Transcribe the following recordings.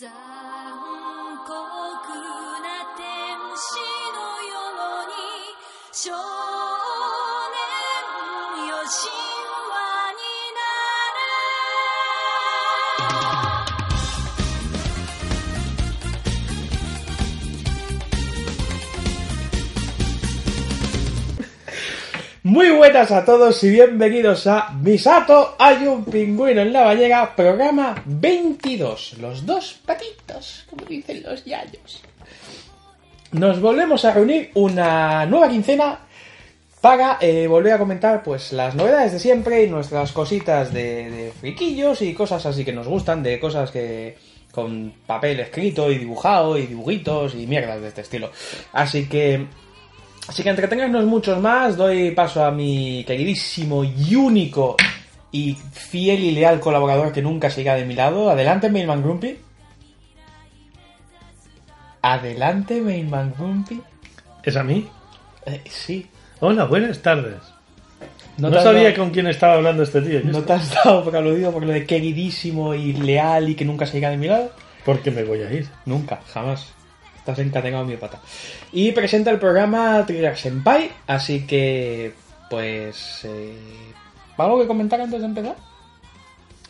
残酷な天使のように Muy buenas a todos y bienvenidos a Misato hay un pingüino en la bañera, programa 22. Los dos patitos, como dicen los yayos. Nos volvemos a reunir una nueva quincena para eh, volver a comentar pues las novedades de siempre y nuestras cositas de, de friquillos y cosas así que nos gustan, de cosas que con papel escrito y dibujado y dibujitos y mierdas de este estilo. Así que Así que entretenernos muchos más, doy paso a mi queridísimo y único y fiel y leal colaborador que nunca se irá de mi lado. Adelante, Mailman Grumpy. Adelante, Mailman Grumpy. ¿Es a mí? Eh, sí. Hola, buenas tardes. No, sabía dado- con quién estaba hablando este tío. ¿No te has dado por aludido por lo de queridísimo y leal y que nunca se irá de mi lado? Porque me voy a ir. Nunca, jamás. Estás encadenado mi pata. Y presenta el programa Trigger Senpai, así que, pues, eh, ¿algo que comentar antes de empezar?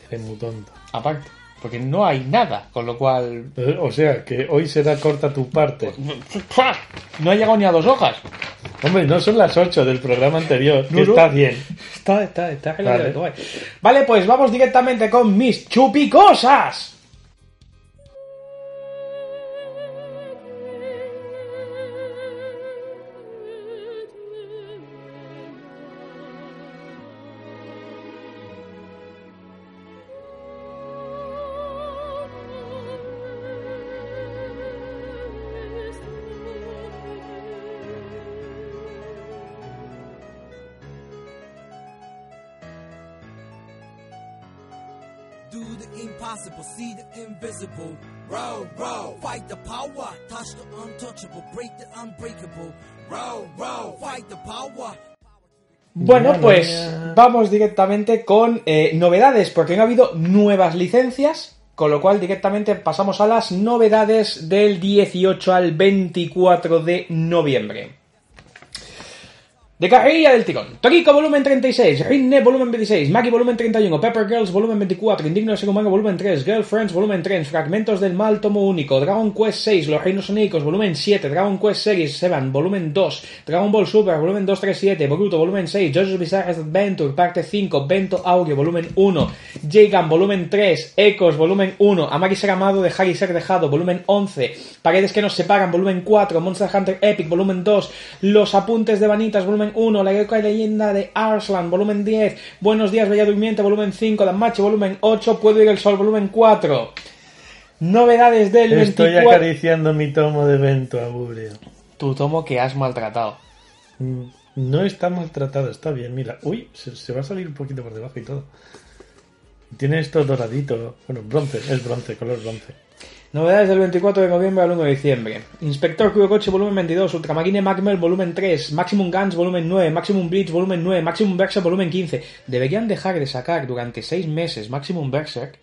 Eres muy tonto. Aparte, porque no hay nada, con lo cual O sea, que hoy será corta tu parte. no ha llegado ni a dos hojas. Hombre, no son las 8 del programa anterior. que No, no. está bien. Está, está, está Vale. Vale, pues vamos directamente con mis chupicosas. Do the impossible, see the invisible. Row, row, fight the power, touch the untouchable, break the unbreakable. Row, row, fight the power. Bueno, pues vamos directamente con eh, novedades, porque no ha habido nuevas licencias, con lo cual directamente pasamos a las novedades del 18 al 24 de noviembre. De carrilla del tirón. Toriko volumen 36, Rinne volumen 26, Maki volumen 31, Pepper Girls volumen 24, Indigno ser humano volumen 3, Girlfriends volumen 3, Fragmentos del mal tomo único, Dragon Quest 6, Los Reinos Onílicos volumen 7, Dragon Quest Series 7 volumen 2, Dragon Ball Super volumen 237, Boruto volumen 6, JoJo's Bizarre Adventure parte 5, Bento Audio volumen 1, J-Gun volumen 3, Ecos volumen 1, Amar y ser amado, dejar y ser dejado volumen 11, Paredes que nos separan volumen 4, Monster Hunter Epic volumen 2, Los apuntes de Vanitas volumen 1, La heroica leyenda de Arslan volumen 10, Buenos días Bella Durmiente volumen 5, Danmachi volumen 8, Puedo ir el sol volumen 4. Novedades del Estoy 24. acariciando mi tomo de vento, Abureo. Tu tomo que has maltratado. Mm, No está maltratado, está bien, mira. Uy, se, se va a salir un poquito por debajo y todo. Tiene esto doradito. Bueno, bronce, es bronce, color bronce. Novedades del 24 de noviembre al 1 de diciembre. Inspector Kurokochi volumen 22, Ultramarine Magmel volumen 3, Maximum Guns volumen 9, Maximum Bleach volumen 9, Maximum Berserk volumen 15. Deberían dejar de sacar durante 6 meses Maximum Berserk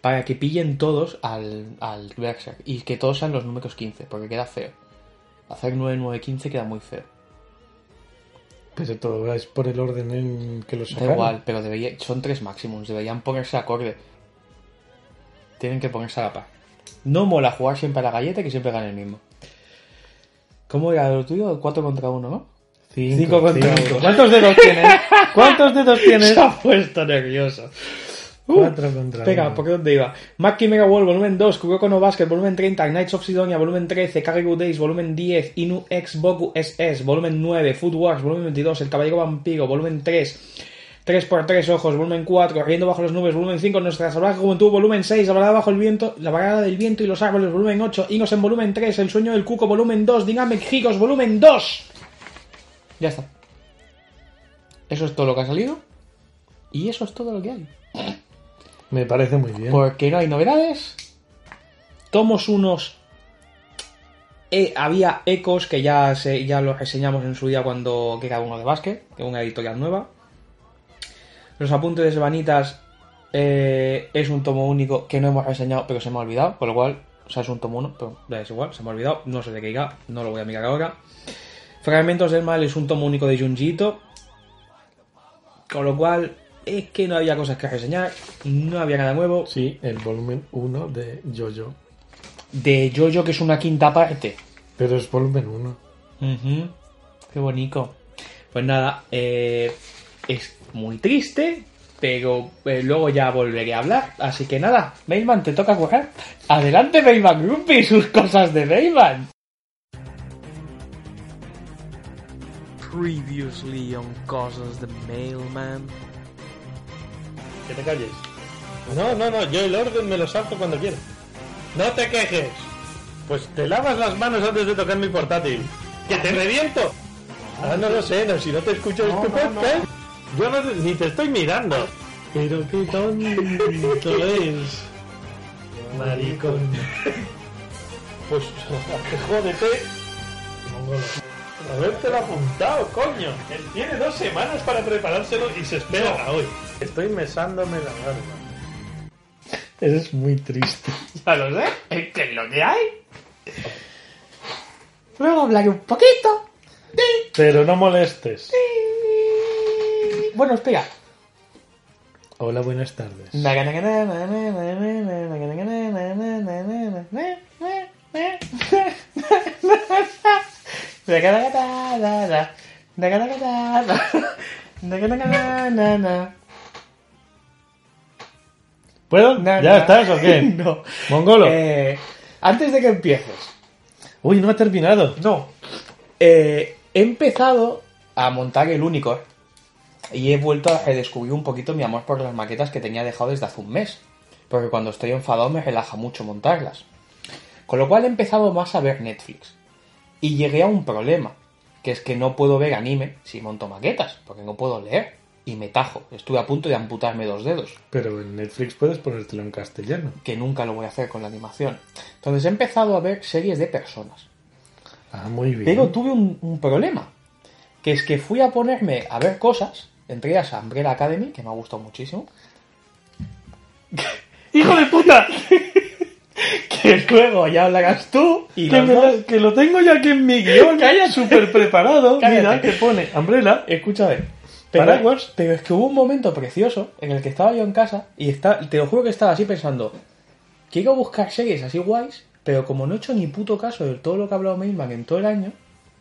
para que pillen todos al, al Berserk y que todos sean los números 15, porque queda feo. Hacer 9, 9, 15 queda muy feo. Pero todo es por el orden en que lo Da sacaron. igual, pero debería, son tres máximos, deberían ponerse acorde. Tienen que ponerse a la par. No mola jugar siempre a la galleta que siempre gane el mismo. ¿Cómo era lo tuyo? 4 contra 1, ¿no? Cinco, Cinco contra cinco. uno. ¿Cuántos dedos tienes? ¿Cuántos dedos tienes? Se ha puesto nervioso. Uh, Cuatro contra Espera, uno. ¿por qué dónde iba? Maki Mega Wall, volumen 2, Kuroko no Basket, volumen 30, Knights of Sidonia, volumen 13, Kagegu Days, volumen 10, Inu X Boku SS, volumen 9, Food Wars, volumen 22, El Caballero Vampiro, volumen 3, 3x3 ojos, volumen 4, riendo bajo las nubes, volumen 5, nuestra salvaje juventud, volumen 6, la balada bajo el viento, la balada del viento y los árboles, volumen 8, Inos en volumen 3, el sueño del cuco, volumen 2, Dynamic Heroes, volumen 2. Ya está. Eso es todo lo que ha salido. Y eso es todo lo que hay. Me parece muy bien. Porque no hay novedades. Tomos unos. eh, había ecos que ya se, ya los reseñamos en su día cuando que era uno de básquet, que es una editorial nueva. Los apuntes de Vanitas eh, es un tomo único que no hemos reseñado, pero se me ha olvidado, con lo cual, o sea, es un tomo uno, pero da es igual, se me ha olvidado, no sé de qué irá, no lo voy a mirar ahora. Fragmentos del Mal es un tomo único de Junji Ito, con lo cual es que no había cosas que reseñar, no había nada nuevo. Sí, el volumen 1 de Jojo. De Jojo, que es una quinta parte. Pero es volumen 1. Ujú. Qué bonito. Pues nada, eh, es muy triste, pero eh, luego ya volveré a hablar. Así que nada, Bayman, te toca jugar. Adelante, Bayman Grumpy y sus cosas de Bayman. Previously on cosas de Mailman. Que te calles. No, no, no, yo el orden me lo salto cuando quiero. No te quejes. Pues te lavas las manos antes de tocar mi portátil. ¡Que te reviento! Ah, no lo sé, no, si no te escucho es tu podcast. Yo no, ni te estoy mirando. Pero qué tonto es. Maricón. Pues jódete. Habértelo apuntado, coño. Él tiene dos semanas para preparárselo y se espera a hoy. Estoy mesándome la barba. Eres muy triste. Ya lo sé, es que es lo que hay. Luego hablaré un poquito. Pero no molestes. Bueno, espera. Hola, buenas tardes. ¿Puedo? ¿Ya estás o qué? No. Mongolo. Eh, antes de que empieces, Uy, no ha terminado. no. Eh, he empezado a montar el Unicorn y he vuelto a redescubrir un poquito mi amor por las maquetas que tenía dejado desde hace un mes. Porque cuando estoy enfadado me relaja mucho montarlas. Con lo cual he empezado más a ver Netflix. Y llegué a un problema, que es que no puedo ver anime si monto maquetas, porque no puedo leer. Y me tajo. Estuve a punto de amputarme dos dedos. Pero en Netflix puedes ponértelo en castellano. que nunca lo voy a hacer con la animación. Entonces he empezado a ver series de personas. Ah, muy bien. Pero tuve un, un problema. Que es que fui a ponerme a ver cosas, entre ellas Umbrella Academy, que me ha gustado muchísimo. ¡Hijo de puta! Que luego ya hablarás tú y que, lo- que lo tengo ya aquí en mi guion. Cállate. Súper preparado. Cállate. Mira, que pone Umbrella. Escúchame. Pero, Paraguas. pero es que hubo un momento precioso en el que estaba yo en casa y está, te lo juro que estaba así pensando, quiero buscar series así guays, pero como no he hecho ni puto caso de todo lo que ha hablado Mailman en todo el año,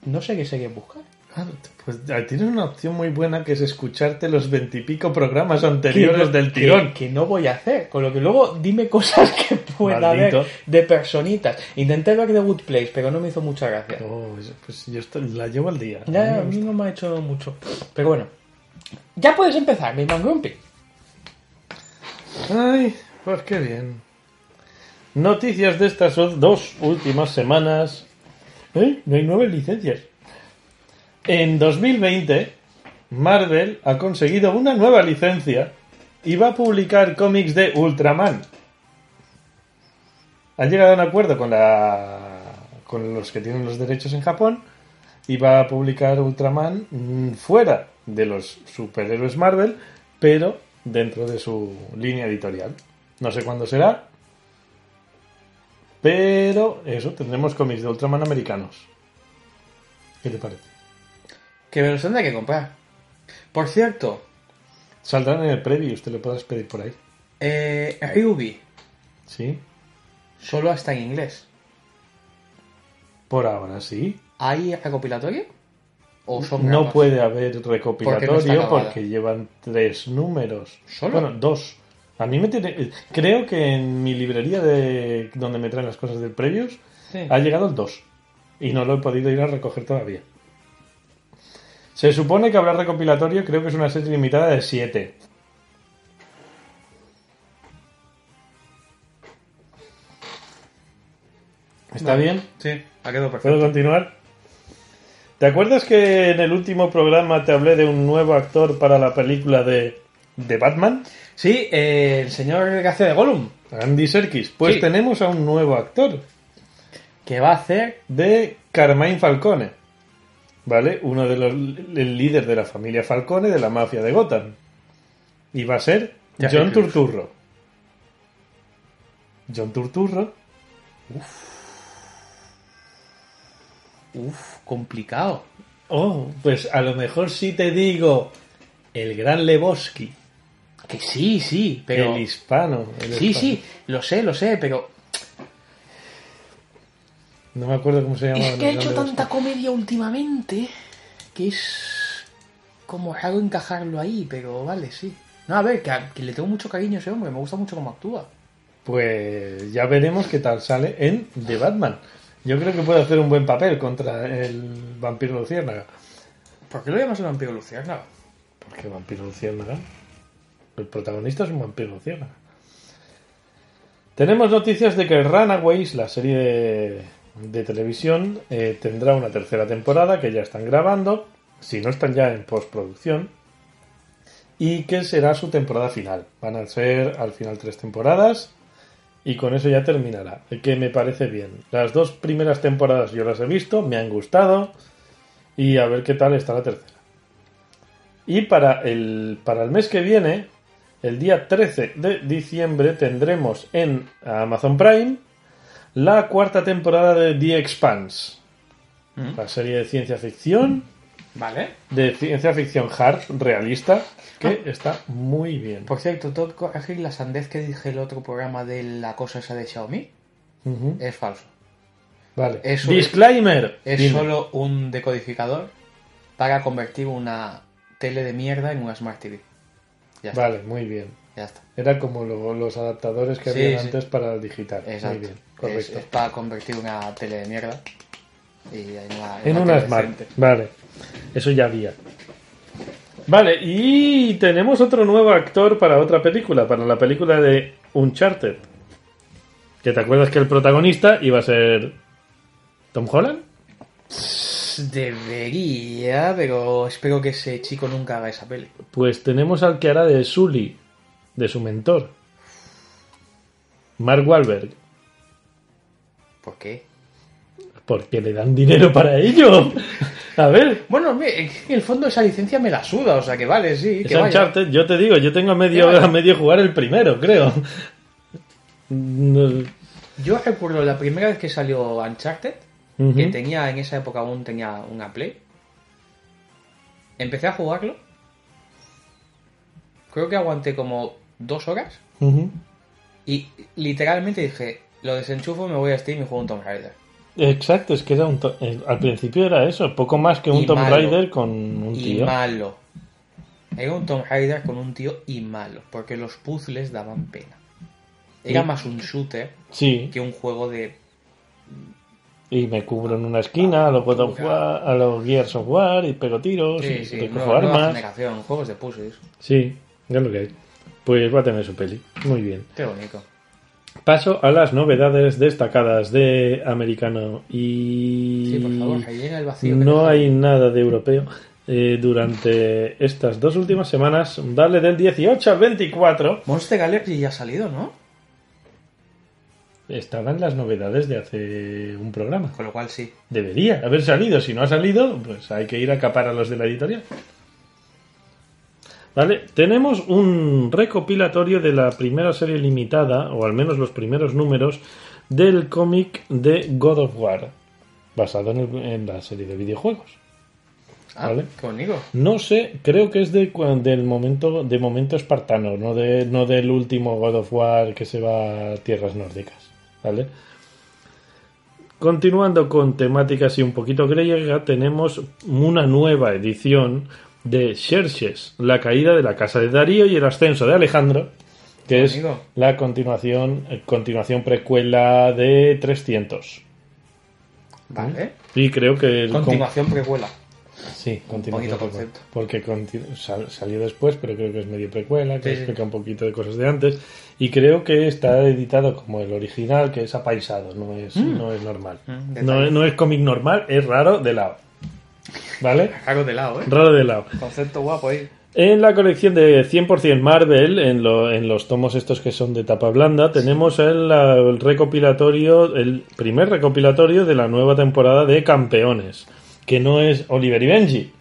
no sé qué series buscar. Ah, Pues tienes una opción muy buena que es escucharte los veintipico programas anteriores del tirón. Que, que no voy a hacer. Con lo que luego dime cosas que pueda Maldito. haber de personitas. Intenté ver The Good Place, pero no me hizo mucha gracia. Oh, pues yo esto- la llevo al día. Ya, A mí a no me ha hecho mucho. Pero bueno. Ya puedes empezar, mi man Grumpy. Ay, pues qué bien. Noticias de estas dos últimas semanas. ¿Eh? No hay nueve licencias. En 2020, Marvel ha conseguido una nueva licencia y va a publicar cómics de Ultraman. Ha llegado a un acuerdo con la con los que tienen los derechos en Japón y va a publicar Ultraman mm, fuera de los superhéroes Marvel, pero dentro de su línea editorial. No sé cuándo será, pero eso, tendremos cómics de Ultraman americanos. ¿Qué te parece? Que me los tendré que comprar. Por cierto, Saldrán en el preview, usted lo podrás pedir por ahí. eh, Ryubi ¿Sí? solo está en inglés. Por ahora sí. ¿Hay recopilatorio? ¿O son No grapas? puede haber Porque no recopilatorio porque, acabada. llevan tres números. ¿Solo? Bueno, dos. A mí me tiene... Creo que en mi librería de donde me traen las cosas del previews Sí. ha llegado el 2. Y no lo he podido ir a recoger todavía. Se supone que habrá recopilatorio, creo que es una serie limitada de 7. ¿Está bien? Sí, ha quedado ¿Puedo perfecto. continuar? ¿Te acuerdas que en el último programa te hablé de un nuevo actor para la película de, de Batman? Sí, eh, el señor que hace de Gollum, Andy Serkis. Pues Sí. tenemos a un nuevo actor que va a hacer... de Carmine Falcone. ¿Vale? Uno de los el líder de la familia Falcone de la mafia de Gotham. Y va a ser Ya John. Turturro. John Turturro. Uf, complicado. Oh, pues a lo mejor sí te digo el gran Lebowski. Que sí, sí, pero... El hispano. el Sí, hispano. sí, lo sé, lo sé, pero... No me acuerdo cómo se llamaba. Es que ha hecho tanta comedia últimamente que es como raro encajarlo ahí, pero vale, sí. No, a ver, que, a- que le tengo mucho cariño a ese hombre, me gusta mucho cómo actúa. Pues ya veremos qué tal sale en The Batman. Yo creo que puede hacer un buen papel contra el vampiro Luciérnaga. ¿Por qué lo llamas el vampiro luciérnaga? Porque vampiro Luciérnaga. El protagonista es un vampiro Luciérnaga. Tenemos noticias de que Runaways, la serie de, de televisión, eh, tendrá una tercera temporada que ya están grabando, si no están ya en postproducción, y que será su temporada final. Van a ser al final tres temporadas y con eso ya terminará. Que me parece bien. Las dos primeras temporadas yo las he visto, me han gustado y a ver qué tal está la tercera. Y para el, para el mes que viene, el día 13 de diciembre, tendremos en Amazon Prime la cuarta temporada de The Expanse. La serie de ciencia ficción, Vale. de ciencia ficción hard, realista, que está muy bien. Por cierto, todo corregir la sandez que dije el otro programa de la cosa esa de Xiaomi es falso. Vale. Eso Disclaimer. Es Dime. solo un decodificador para convertir una tele de mierda en una Smart TV. Ya está. Vale, muy bien. Ya está. Era como lo- los adaptadores que Sí, había sí. antes para el digital. Exacto. Muy bien, Es, correcto. es para convertir una tele de mierda y en una, En Smart. decente. Vale. Eso ya había. Vale, y tenemos otro nuevo actor para otra película, para la película de Uncharted. Que te acuerdas que el protagonista iba a ser Tom Holland. Debería, pero espero que ese chico nunca haga esa peli. Pues tenemos al que hará de Sully, de su mentor. Mark Wahlberg. ¿Por qué? Porque le dan dinero para ello. A ver, Bueno, en el fondo esa licencia me la suda, o sea que vale, sí. es Que vaya. Uncharted, yo te digo, yo tengo a medio, a medio jugar el primero, creo. Yo recuerdo la primera vez que salió Uncharted, que tenía en esa época aún tenía una Play. Empecé a jugarlo. Creo que aguanté como dos horas. Y literalmente dije, lo desenchufo, me voy a Steam y juego un Tomb Raider. Exacto, es que era un eh, al principio era eso, poco más que un Y Tomb malo. Raider con un y tío. malo. Era un Tomb Raider con un tío y malo, porque los puzzles daban pena. Era Sí. más un shooter Sí, que un juego de... y me cubro en una esquina a los God of War, a los Gears of War y pego tiros Sí, y sí, recojo nueva, nueva armas. generación, juegos de puzzles. Sí, es lo que hay. Pues va a tener su peli. Muy bien. Qué bonito. Paso a las novedades destacadas de americano y Sí, por favor, rellena el vacío. que no hay nada de europeo. Eh, durante estas dos últimas semanas, vale del 18 al 24, Monster Gallery ya ha salido, ¿no? estaban las novedades de hace un programa. Con lo cual sí. Debería haber salido. Si no ha salido, pues hay que ir a capar a los de la editorial. Vale, tenemos un recopilatorio de la primera serie limitada, o al menos los primeros números, del cómic de God of War, basado en, el- en la serie de videojuegos. Ah, Vale. qué bonito. No sé, creo que es de, del momento, de momento espartano, no, de, no del último God of War que se va a tierras nórdicas. ¿Vale? Continuando con temáticas y un poquito griega, tenemos una nueva edición de Xerxes, la caída de la casa de Darío y el ascenso de Alejandro, que es Amigo. la continuación, eh, continuación precuela de 300. Vale. Y creo que el Continuación precuela. Sí, continuación. precuela. Porque sal- salió después, pero creo que es medio precuela, que Sí, explica un poquito de cosas de antes. Y creo que está editado como el original, que es apaisado, no es, no es normal. Mm, no, no es cómic normal, es raro de lado. ¿Vale? Hago de lado, ¿eh? Raro de lado. Concepto guapo ahí. En la colección de 100% Marvel, en, lo- en los tomos estos que son de tapa blanda, tenemos el, la- el recopilatorio, el primer recopilatorio de la nueva temporada de Campeones, que no es Oliver y Benji,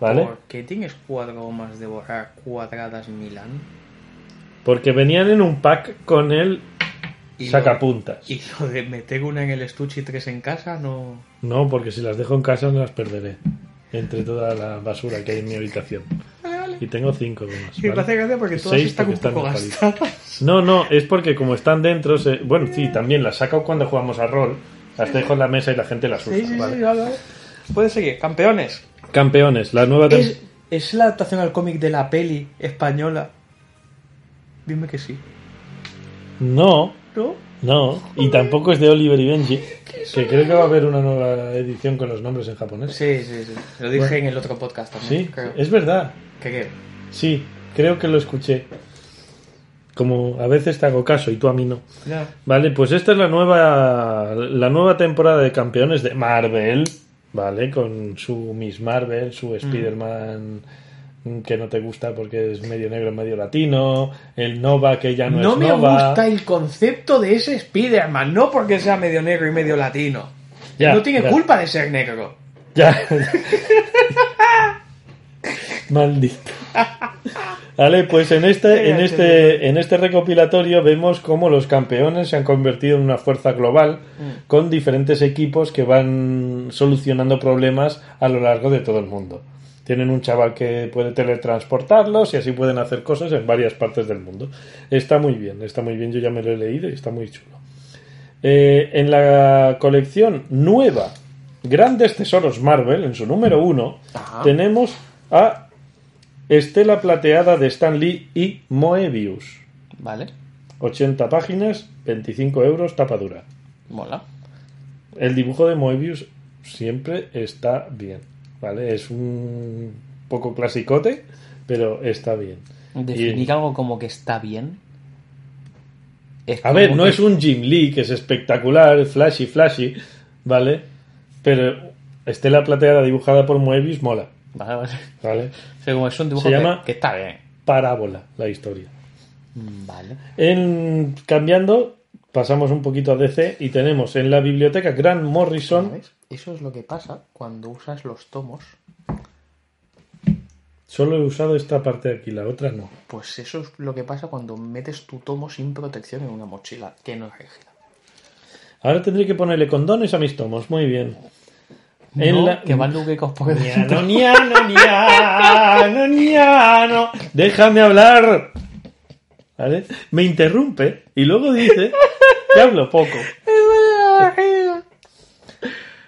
¿vale? ¿Por qué tienes cuatro gomas de borrar cuadradas Milán? Porque venían en un pack con el Y lo- sacapuntas. Y lo de meter una en el estuche y tres en casa, no. No, porque si las dejo en casa no las perderé. Entre toda la basura que hay en mi habitación. Y tengo cinco gomas. Me ¿vale? hace gracia porque todas Seis están un porque poco están gastadas. No, no, es porque como están dentro, se- bueno, sí, también las saco cuando jugamos a rol, las dejo en la mesa y la gente las usa. Sí, sí, ¿vale? sí, vale. Puedes seguir. Campeones. Campeones, la nueva ¿Es, ¿Es la adaptación al cómic de la peli española? Dime que sí. No, ¿No? no, y tampoco es de Oliver y Benji, que creo que va a haber una nueva edición con los nombres en japonés. Sí, sí, sí. Lo dije Bueno. en el otro podcast también. Sí, creo. es verdad, ¿Qué qué? sí, creo que lo escuché. Como a veces te hago caso y tú a mí no. Ya. Vale, pues esta es la nueva la nueva temporada de campeones de Marvel, ¿vale? Con su Miss Marvel, su Spider-Man mm, que no te gusta porque es medio negro, medio latino, el Nova que ya no, No es me Nova. gusta el concepto de ese Spider-Man, no porque sea medio negro y medio latino. Ya, no tiene ya. culpa de ser negro. Ya. Maldito. Vale, pues en este, en este, en este recopilatorio vemos cómo los campeones se han convertido en una fuerza global con diferentes equipos que van solucionando problemas a lo largo de todo el mundo. Tienen un chaval que puede teletransportarlos y así pueden hacer cosas en varias partes del mundo. Está muy bien, está muy bien. Yo ya me lo he leído y está muy chulo. Eh, en la colección nueva Grandes Tesoros Marvel, en su número uno, Ajá. tenemos a Estela Plateada de Stan Lee y Moebius. Vale, 80 páginas, 25 euros, tapa dura. mola. El dibujo de Moebius siempre está bien, ¿vale? Es un poco clasicote, pero está bien. Definir Y- algo como que está bien. es A ver, no que- es un Jim Lee que es espectacular, flashy, flashy, ¿vale? Pero Estela Plateada dibujada por Moebius mola, Vale, vale. ¿vale? O sea, como es un dibujo Se que, llama- que está bien. Parábola la historia. Mm, Vale. En, cambiando, pasamos un poquito a DC y tenemos en la biblioteca Grant Morrison. ¿Sabes? Eso es lo que pasa cuando usas los tomos. Solo he usado esta parte de aquí, la otra no. Pues eso es lo que pasa cuando metes tu tomo sin protección en una mochila que no es rígida. Ahora tendré que ponerle condones a mis tomos, muy bien. En No, la- Que van lubricos por dentro. niano, niano, niano. Déjame hablar. ¿Vale? Me interrumpe y luego dice que hablo poco.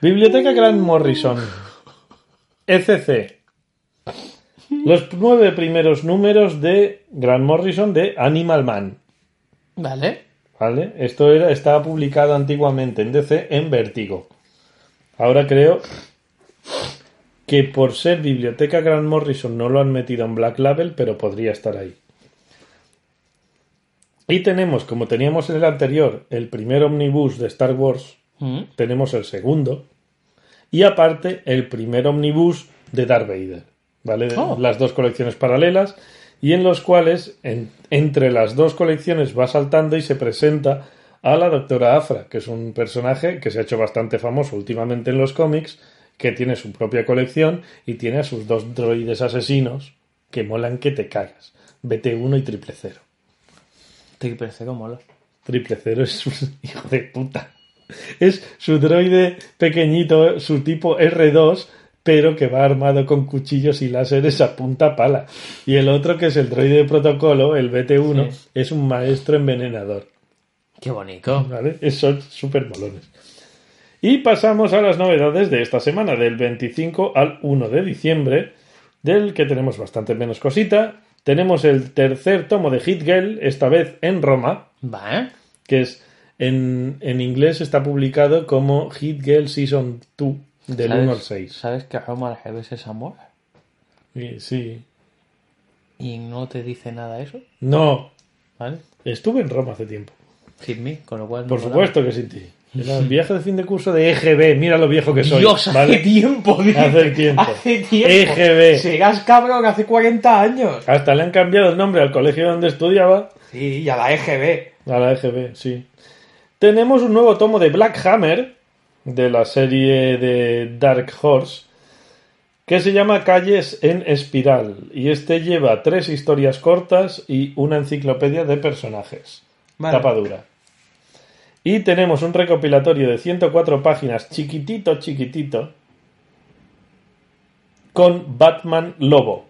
Biblioteca Grant Morrison. ECC. Los nueve primeros números de Grant Morrison de Animal Man. Vale. ¿Vale? Esto era, estaba publicado antiguamente en DC en Vértigo. Ahora creo que por ser Biblioteca Grant Morrison no lo han metido en Black Label, pero podría estar ahí. Y tenemos, como teníamos en el anterior, el primer omnibus de Star Wars, Mm. tenemos el segundo. Y aparte, el primer omnibus de Darth Vader. ¿Vale? Oh. Las dos colecciones paralelas. Y en los cuales, en- entre las dos colecciones, va saltando y se presenta a la doctora Afra, que es un personaje que se ha hecho bastante famoso últimamente en los cómics, que tiene su propia colección y tiene a sus dos droides asesinos que molan que te cagas. BT1 y Triple Cero. Triple cero mola. Triple Cero es un hijo de puta. Es su droide pequeñito, su tipo R2, pero que va armado con cuchillos y láseres a punta pala. Y el otro, que es el droide de protocolo, el BT1, Sí. es un maestro envenenador. Qué bonito. ¿Vale? Son súper molones. Y pasamos a las novedades de esta semana, del 25 al 1 de diciembre, del que tenemos bastante menos cosita. Tenemos el tercer tomo de Hit Girl, esta vez en Roma, Vale. que es en, en inglés está publicado como Hit Girl Season 2, Del ¿Sabes- 1 al 6. ¿Sabes que Roma al revés es amor? Sí. ¿Y no te dice nada eso? No. ¿Vale? Estuve en Roma hace tiempo. Sin mí, con lo cual... no Por supuesto que sin ti. Era el viaje de fin de curso de EGB. Mira lo viejo que soy. Dios, hace tiempo, dice. Hace tiempo. Hace tiempo. EGB. Serás cabrón, hace 40 años. Hasta le han cambiado el nombre al colegio donde estudiaba. Sí, y a la EGB. A la EGB, sí. Tenemos un nuevo tomo de Black Hammer, de la serie de Dark Horse, que se llama Calles en Espiral. Y este lleva tres historias cortas y una enciclopedia de personajes. Vale. Tapa dura. Y tenemos un recopilatorio de 104 páginas, chiquitito, chiquitito, con Batman Lobo.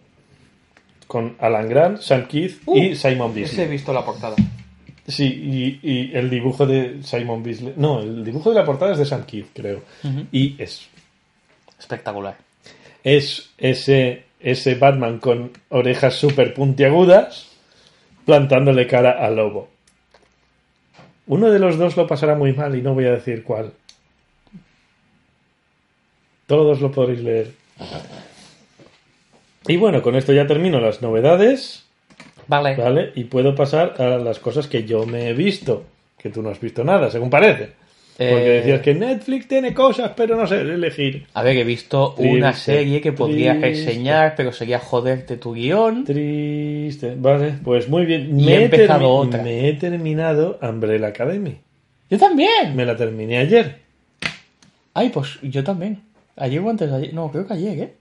Con Alan Grant, Sam Keith y Uh, Simon Ese he visto la portada. Sí, y, y el dibujo de Simon Beasley. No, el dibujo de la portada es de Sam Keith, creo. Y es, Espectacular. es ese, ese Batman con orejas súper puntiagudas plantándole cara al lobo. Uno de los dos lo pasará muy mal y no voy a decir cuál. Todos lo podréis leer. Y bueno, con esto ya termino las novedades. Vale. ¿Vale? Y puedo pasar a las cosas que yo me he visto. Que tú no has visto nada, según parece. Porque Eh, decías que Netflix tiene cosas, pero no sé elegir. A ver, he visto Triste, una serie que podría reseñar, pero sería joderte tu guion. Triste. Vale, pues muy bien. Y Me he empezado otra. Me he terminado Umbrella Academy. Yo también. Me la terminé ayer. Ay, pues yo también. Ayer o antes de ayer. No, creo que ayer, ¿eh?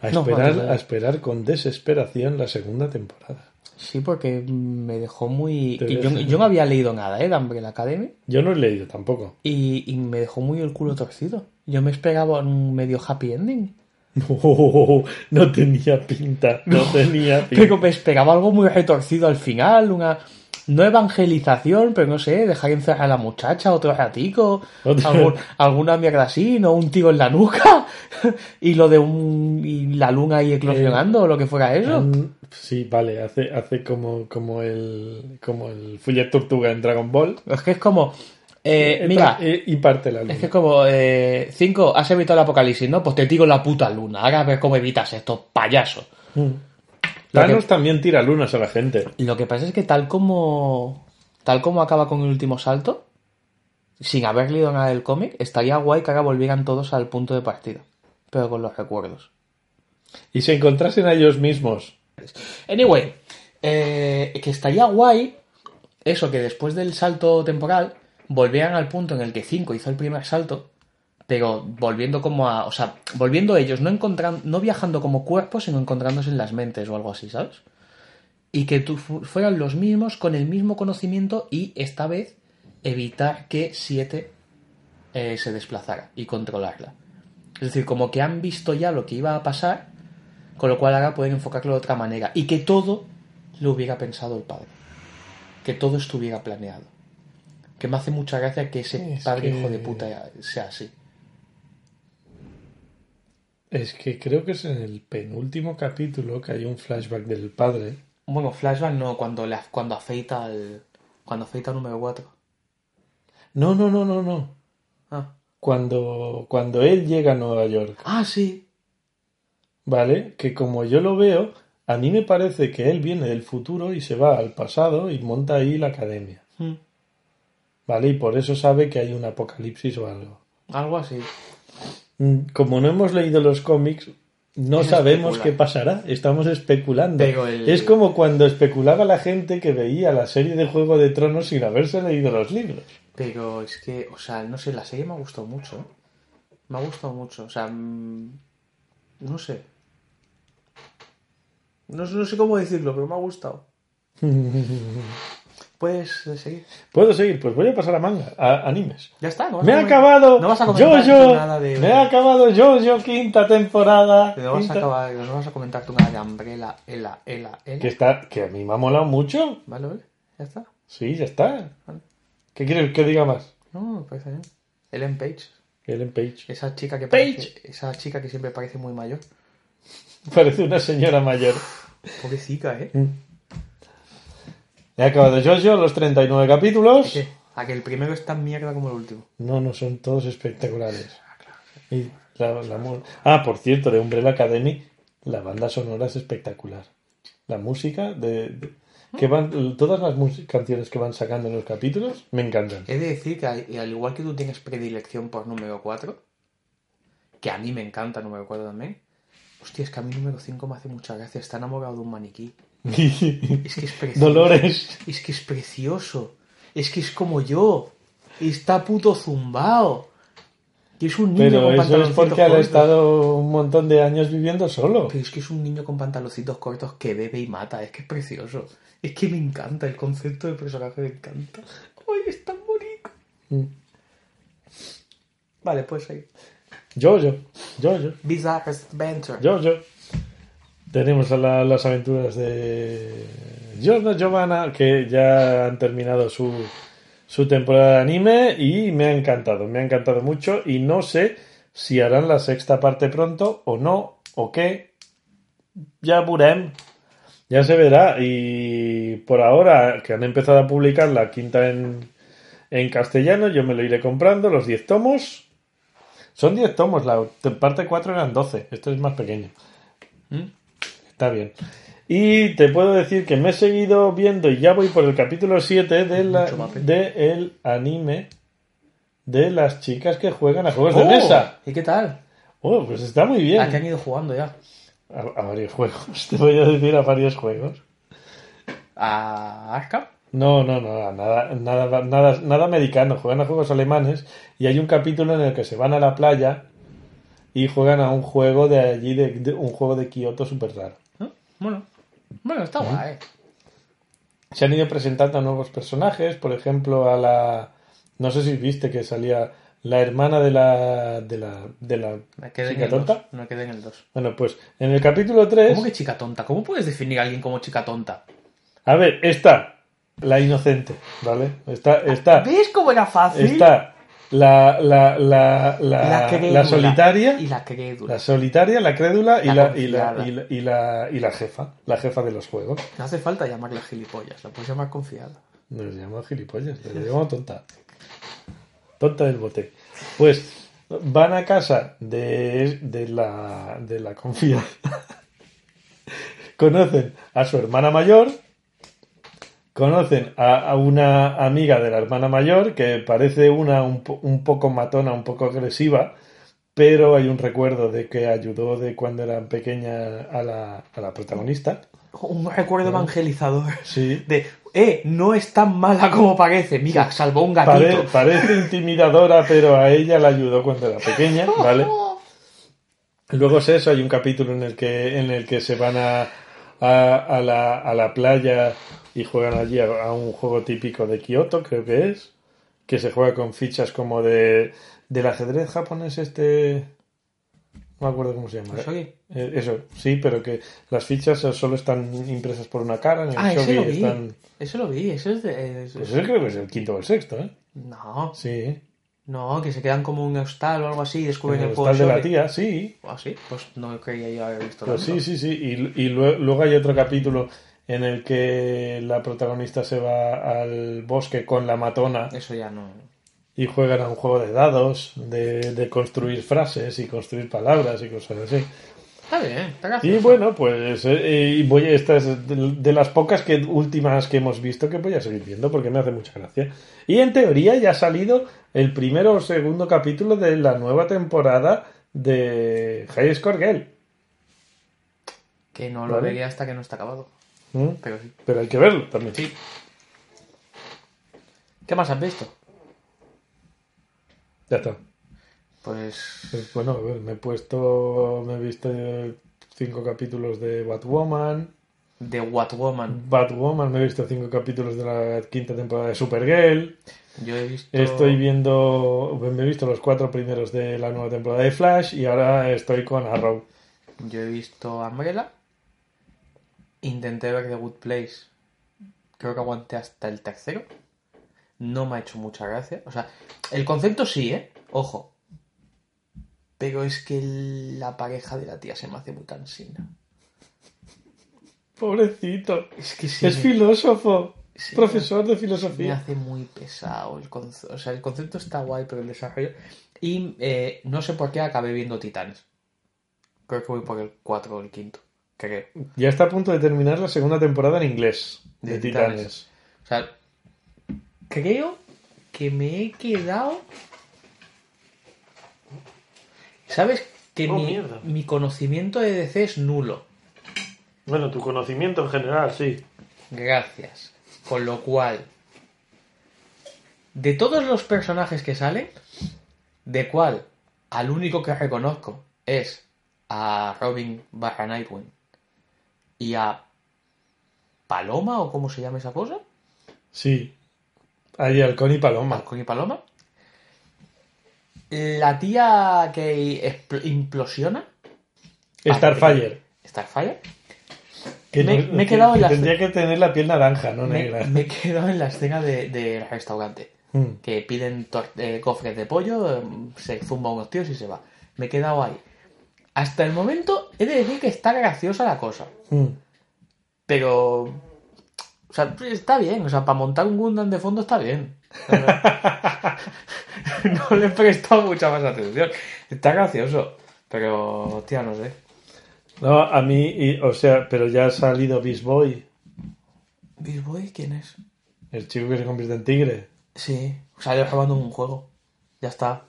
A No, esperar, a esperar con desesperación la segunda temporada. Sí, porque me dejó muy... Yo, no había leído nada, ¿eh? De Umbrella Academy. Yo no he leído tampoco. Y, y me dejó muy el culo torcido. Yo me esperaba un medio happy ending. No, no tenía pinta. No tenía pinta. Pero me esperaba algo muy retorcido al final, una... No evangelización, pero no sé, dejar encerrar a la muchacha otro ratico, algún- alguna mierda así, no un tiro en la nuca, y lo de un... y la luna ahí eclosionando, o lo que fuera eso. Mm, Sí, vale, hace, hace como, como el como el Fullet Tortuga en Dragon Ball. Es que es como... eh, Eh, mira, eh, y parte la luna. Es que es como, eh, cinco, has evitado el apocalipsis, ¿no? Pues te tiro la puta luna. Ahora a ver cómo evitas esto, payaso. Mm. Thanos que- también tira lunas a la gente. Lo que pasa es que tal como, tal como acaba con el último salto, sin haber leído nada del cómic, estaría guay que ahora volvieran todos al punto de partida. Pero con los recuerdos. Y se encontrasen a ellos mismos. Anyway, eh, que estaría guay eso, que después del salto temporal volvieran al punto en el que 5 hizo el primer salto, pero volviendo como a. O sea, volviendo ellos, no, encontran, no viajando como cuerpos, sino encontrándose en las mentes o algo así, ¿sabes? Y que tú fu- fueran los mismos con el mismo conocimiento y esta vez evitar que 7 se desplazara y controlarla. Es decir, como que han visto ya lo que iba a pasar, con lo cual ahora pueden enfocarlo de otra manera. Y que todo lo hubiera pensado el padre. Que todo estuviera planeado. Que me hace mucha gracia que ese Es padre que- hijo de puta sea así. Es que creo que es en el penúltimo capítulo que hay un flashback del padre. Bueno, flashback no, cuando, cuando afeita al. Cuando afeita al número 4. No, no, no, no, no. Ah. Cuando, cuando él llega a Nueva York, ah, sí. ¿vale? Que como yo lo veo, a mí me parece que él viene del futuro y se va al pasado y monta ahí la academia. Mm, ¿Vale? Y por eso sabe que hay un apocalipsis o algo. Algo así. Mm, Como no hemos leído los cómics, no Es sabemos especular. qué pasará. Estamos especulando. El- Es como cuando especulaba la gente que veía la serie de Juego de Tronos sin haberse leído los libros. Pero es que, o sea, no sé, la serie me ha gustado mucho. Me ha gustado mucho. O sea, mm, no sé. No, no sé cómo decirlo, pero me ha gustado. Puedes eh, seguir. ¿Puedo seguir? Pues voy a pasar a manga, a animes. Ya está. no vas Me a ha acabado No vas a comentar tú Jojo. nada de. Me ha acabado Jojo quinta temporada. No vas, a Quinta- acabar, no vas a comentar tú nada de Umbrella, Ela, Ela, Ela. Que está, que a mí me ha molado mucho. Vale, vale. Ya está. Sí, ya está. Vale. ¿Qué quieres que diga más? No, me parece bien. Ellen Page. Ellen Page. Esa chica que Page. parece, esa chica que siempre parece muy mayor. Parece una señora mayor. Pobrecita, ¿eh? He acabado Jojo, los 39 capítulos. ¿Qué? A que el primero es tan mierda como el último. No, no son todos espectaculares. Y la- la mu- ah, por cierto, de Umbrella Academy, la banda sonora es espectacular. La música de, de- que van todas las mus- canciones que van sacando en los capítulos me encantan. He de decir que al, al igual que tú tienes predilección por número 4, que a mí me encanta número 4 también, hostia, es que a mí número 5 me hace mucha gracia. Está enamorado de un maniquí. Es que es precioso. Dolores. Es que es precioso. Es que es como yo. Está puto zumbao. Que es un niño Pero con eso es pantaloncitos porque ha cortos. estado un montón de años viviendo solo. Pero es que es un niño con pantaloncitos cortos que bebe y mata. Es que es precioso. Es que me encanta. El concepto de personaje me encanta. ¡Ay, es tan bonito! Mm. Vale, pues ahí. Yo-yo, yo-yo, Bizarre Adventure. yo-yo. Tenemos a la- las aventuras de Giorno Giovanna, que ya han terminado su, su temporada de anime y me ha encantado, me ha encantado mucho y no sé si harán la sexta parte pronto o no, o qué. Ya veremos. Ya se verá. Y por ahora, que han empezado a publicar la quinta en, en castellano, yo me lo iré comprando, los 10 tomos. Son 10 tomos, la parte 4 eran 12. Esto es más pequeño. ¿Mm? Está bien. Y te puedo decir que me he seguido viendo y ya voy por el capítulo 7 de la, de el anime de las chicas que juegan a juegos ¡Oh! de mesa. ¿Y qué tal? Oh, pues está muy bien. ¿A qué han ido jugando ya? A, a varios juegos, te voy a decir a varios juegos. ¿A Arkham? No, no, no, nada, nada, nada, nada americano. Juegan a juegos alemanes y hay un capítulo en el que se van a la playa y juegan a un juego de allí, de, de- un juego de Kioto súper raro. ¿No? Bueno. Bueno, está guay. Se han ido presentando nuevos personajes, por ejemplo, a la... No sé si viste que salía la hermana de la... de la... de la Me quedé en chica el 2. tonta. Me quedé en el 2. Bueno, pues en el capítulo 3... ¿Cómo que chica tonta? ¿Cómo puedes definir a alguien como chica tonta? A ver, está la inocente, ¿vale? Está, está, ¿Ves cómo era fácil? está la, la, la, la, la solitaria, Y la crédula. la solitaria, la crédula y La y, la, confiada. y, la, y, la, y la jefa, la jefa de los juegos. No hace falta llamarla gilipollas, la puedes llamar confiada. Nos llamo gilipollas, le llamo tonta. Tonta del bote. Pues van a casa de, de la, de la confianza. Conocen a su hermana mayor. Conocen a, a una amiga de la hermana mayor que parece una un, un poco matona, un poco agresiva, pero hay un recuerdo de que ayudó de cuando era pequeña a la, a la protagonista. Un recuerdo evangelizador. Sí. De, eh, no es tan mala como parece. Mira, salvó un Pare- gatito. parece intimidadora, pero a ella la ayudó cuando era pequeña, ¿vale? Luego es eso, hay un capítulo en el que, en el que se van a, a, a la, a la playa y juegan allí a, un juego típico de Kioto, creo que es, que se juega con fichas como de del ajedrez japonés este... No me acuerdo cómo se llama. Eh, eso, sí, pero que las fichas solo están impresas por una cara, en el Ah, shogi lo vi. están... Eso lo vi, eso es de... es- Pues ese creo que es el quinto o el sexto, ¿eh? No, Sí. no, que se quedan como un hostal o algo así y descubren En el el hostal de la tía, sí. Ah, sí, pues no creía yo haber visto Pues sí, sí, sí. Y, y lue- luego hay otro capítulo en el que la protagonista se va al bosque con la matona Eso ya no... y juegan a un juego de dados, de, de construir frases y construir palabras y cosas así. Está bien, está Y gracioso. bueno, pues eh, y voy, esta es de, de las pocas que últimas que hemos visto que voy a seguir viendo porque me hace mucha gracia. Y en teoría ya ha salido el primero o segundo capítulo de la nueva temporada de High Score Girl. Que no lo Vale. vería hasta que no está acabado. ¿Mm? Pero sí. Pero hay que verlo también. Sí. ¿Qué más has visto? Ya está. Pues... Pues bueno, me he puesto, me he visto eh, cinco capítulos de Batwoman. The Watwoman. Batwoman, me he visto cinco capítulos de la quinta temporada de Supergirl. Yo he visto... Estoy viendo, me he visto los cuatro primeros de la nueva temporada de Flash y ahora estoy con Arrow. Yo he visto Umbrella. Intenté ver The Good Place. Creo que aguanté hasta el tercero. No me ha hecho mucha gracia. O sea, el concepto sí, ¿eh? Ojo. Pero es que la pareja de la tía se me hace muy cansina. Pobrecito. Es que. Es filósofo. Profesor de filosofía. Me hace muy pesado. El concepto, o sea, el concepto está guay, pero el desarrollo. Y eh, no sé por qué acabé viendo Titanes. Creo que voy por el 4 o el quinto. Ya está a punto de terminar la segunda temporada en inglés de, Titanes. O sea, creo que me he quedado. ¿Sabes? Que oh, mi, mi, conocimiento de DC es nulo. Bueno, tu conocimiento en general, sí. Gracias. Con lo cual, de todos los personajes que salen, de cual al único que reconozco es a Robin barra Nightwing y a Paloma o cómo se llama esa cosa, Sí. Hay halcón y paloma. Halcón y Paloma. La tía que implosiona, Starfire. Starfire, Que Me- no- me he que- quedado en que la- Tendría que tener la piel naranja, no me, negra. me he quedado en la escena del de, restaurante. Mm. que piden eh, cofres de pollo, eh, se zumba unos tíos y se va. Me he quedado ahí. Hasta el momento he de decir que está graciosa la cosa. Mm. Pero. O sea, está bien. O sea, para montar un Gundam de fondo está bien. no le he prestado mucha más atención. Está gracioso. Pero, tía, no sé. No, a mí, y- o sea, pero ya ha salido Beast Boy, Beast Boy, ¿quién es? el chico que se convierte en tigre. Sí, salió grabando un juego. Ya está.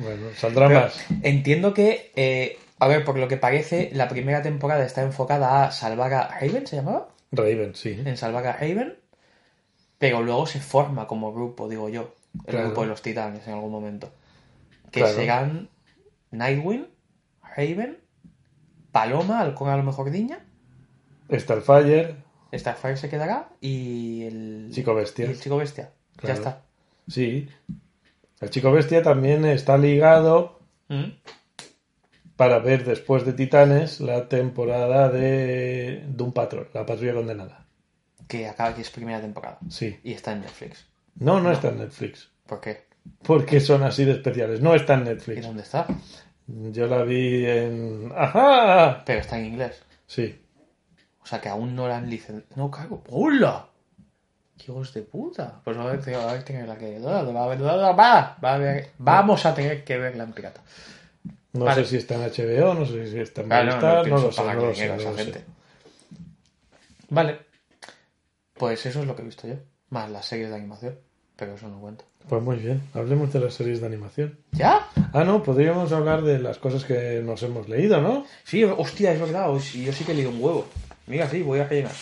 Bueno, saldrá Pero más. Entiendo que, eh, a ver, por lo que parece, la primera temporada está enfocada a salvar a Raven, ¿se llamaba? Raven, sí. En salvar a Raven. Pero luego se forma como grupo, digo yo. El Claro. grupo de los titanes en algún momento. Que Claro. serán Nightwing, Raven, Paloma, Halcón a lo mejor Diña, Starfire, Starfire se quedará y el Chico Bestia. y el Chico Bestia. Claro. Ya está. sí. El chico bestia también está ligado Mm. para ver después de Titanes la temporada de Doom Patrol, la patrulla condenada. Que acaba que es primera temporada. Sí. Y está en Netflix. No, no, está en Netflix. ¿Por qué? Porque son así de especiales. No está en ¿Y Netflix. dónde está? Yo la vi en... ¡Ajá! Pero está en inglés. Sí. O sea que aún no la han licenciado. No, cago. ¡Hola! ¡Qué hijos de puta! Pues a ver, a ver tener la que. Va va, vamos a tener que verla en pirata. No Vale. sé si está en HBO, no sé si está en Claro, no, Movistar, no, pienso lo sé, pagarle no lo sé, dinero a no esa lo sé. gente. Vale. Pues eso es lo que he visto yo. Más las series de animación. Pero eso no cuenta. Pues muy bien, hablemos de las series de animación. ¿Ya? Ah, no, podríamos hablar de las cosas que nos hemos leído, ¿no? Sí, hostia, es verdad. Yo sí que he leído un huevo. Mira, sí, voy a rellenar.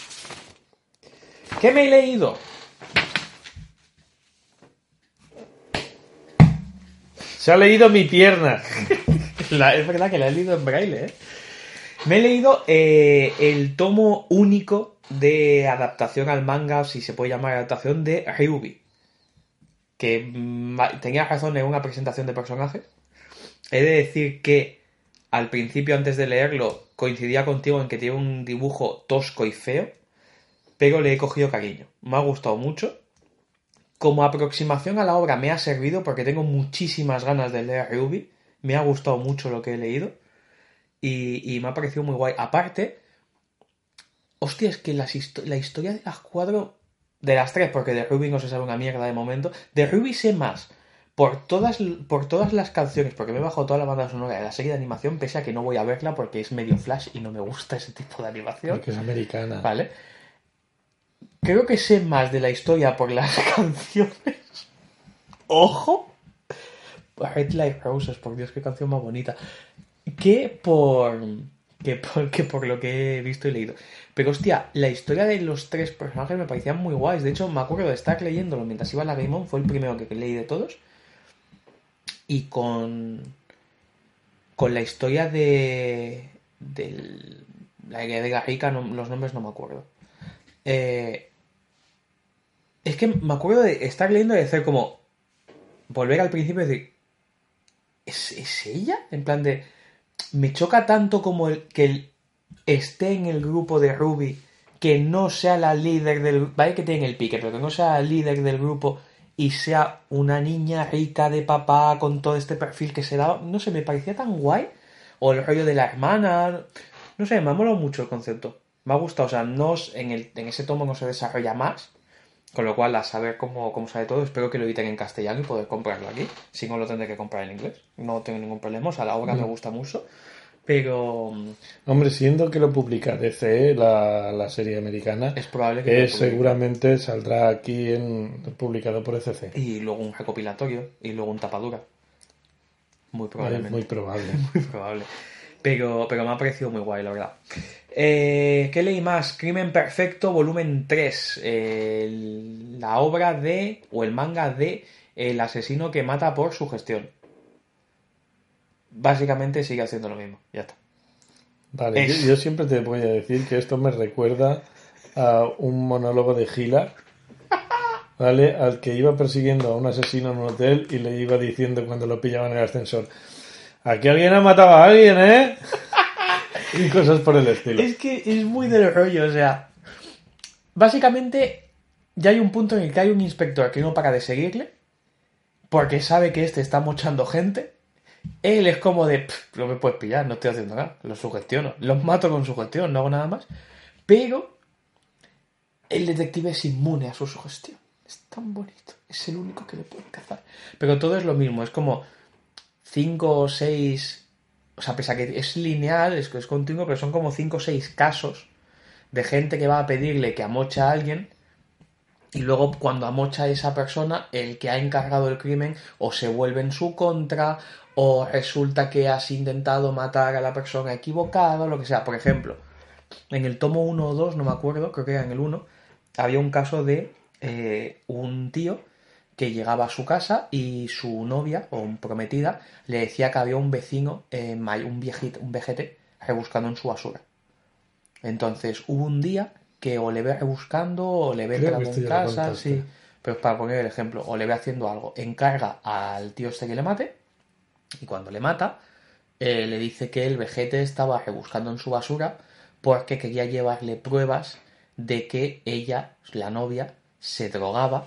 ¿Qué me he leído? Se ha leído mi pierna. La- es verdad que la he leído en braille, ¿eh? Me he leído eh, el tomo único de adaptación al manga, si se puede llamar adaptación, de Ryubi. Que mm, tenía razón en una presentación de personajes. He de decir que al principio, antes de leerlo, coincidía contigo en que tiene un dibujo tosco y feo, pero le he cogido cariño. Me ha gustado mucho. Como aproximación a la obra me ha servido porque tengo muchísimas ganas de leer Ryubi. Me ha gustado mucho lo que he leído. Y, y me ha parecido muy guay. Aparte, hostia, es que las histo- la historia de las cuatro, de las tres, porque de Ruby no se sabe una mierda de momento, de Ruby sé más por todas, por todas las canciones, porque me he bajado toda la banda sonora de la serie de animación, pese a que no voy a verla porque es medio flash y no me gusta ese tipo de animación. Porque es americana. Vale. Creo que sé más de la historia por las canciones. ¡Ojo! Red Like Roses, por Dios, qué canción más bonita. Que por, que por. que por lo que he visto y leído. Pero hostia, la historia de los tres personajes me parecían muy guays. De hecho, me acuerdo de estar leyéndolo mientras iba a la Game On, fue el primero que leí de todos. Y con. con la historia de. del. la idea de Garrica, no- los nombres no me acuerdo. Eh, es que me acuerdo de estar leyendo y hacer como. volver al principio y decir. ¿Es, es ella? En plan de. Me choca tanto como el que el- esté en el grupo de Ruby, que no sea la líder del. Vale que tiene el pique, pero que no sea la líder del grupo y sea una niña rica de papá con todo este perfil que se da. No sé, me parecía tan guay. O el rollo de la hermana. No sé, me ha molado mucho el concepto. Me ha gustado, o sea, no, en, el, en ese tomo no se desarrolla más, con lo cual a saber cómo, cómo sale todo, espero que lo editen en castellano y poder comprarlo aquí, si no lo tendré que comprar en inglés, no tengo ningún problema, o sea, la obra me gusta mucho, pero mm, Hombre, siendo que lo publica DC, la, la serie americana, es probable que... eh, seguramente saldrá aquí en publicado por ECC. Y luego un recopilatorio, y luego un tapadura. Muy probablemente. muy probable. Muy probable. Pero, pero me ha parecido muy guay, la verdad. Eh, ¿Qué leí más? Crimen Perfecto, volumen 3. Eh, la obra de, o el manga de El asesino que mata por su gestión. Básicamente sigue haciendo lo mismo. Ya está. Vale, Es- yo, yo siempre te voy a decir que esto me recuerda a un monólogo de Gila, ¿vale? Al que iba persiguiendo a un asesino en un hotel y le iba diciendo cuando lo pillaban en el ascensor, aquí alguien ha matado a alguien, ¿eh? Y cosas por el estilo. Es que es muy del rollo, o sea. Básicamente, ya hay un punto en el que hay un inspector que no para de seguirle, porque sabe que este está mochando gente. Él es como de, "Pff, no me puedes pillar, no estoy haciendo nada, los sugestiono, los mato con sugestión, no hago nada más. Pero el detective es inmune a su sugestión. Es tan bonito, es el único que le puede cazar. Pero todo es lo mismo, es como cinco o seis o sea, pese a que es lineal, es, es continuo, pero son como 5 o 6 casos de gente que va a pedirle que amocha a alguien y luego cuando amocha a esa persona, el que ha encargado el crimen o se vuelve en su contra o resulta que has intentado matar a la persona equivocada, lo que sea. Por ejemplo, en el tomo 1 o 2, no me acuerdo, creo que era en el 1, había un caso de eh, un tío que llegaba a su casa y su novia o un prometida le decía que había un vecino, eh, un viejito, un vejete, rebuscando en su basura. Entonces hubo un día que o le ve rebuscando o le ve esto en casa, sí. Pero para poner el ejemplo, o le ve haciendo algo, encarga al tío este que le mate y cuando le mata eh, le dice que el vejete estaba rebuscando en su basura porque quería llevarle pruebas de que ella, la novia, se drogaba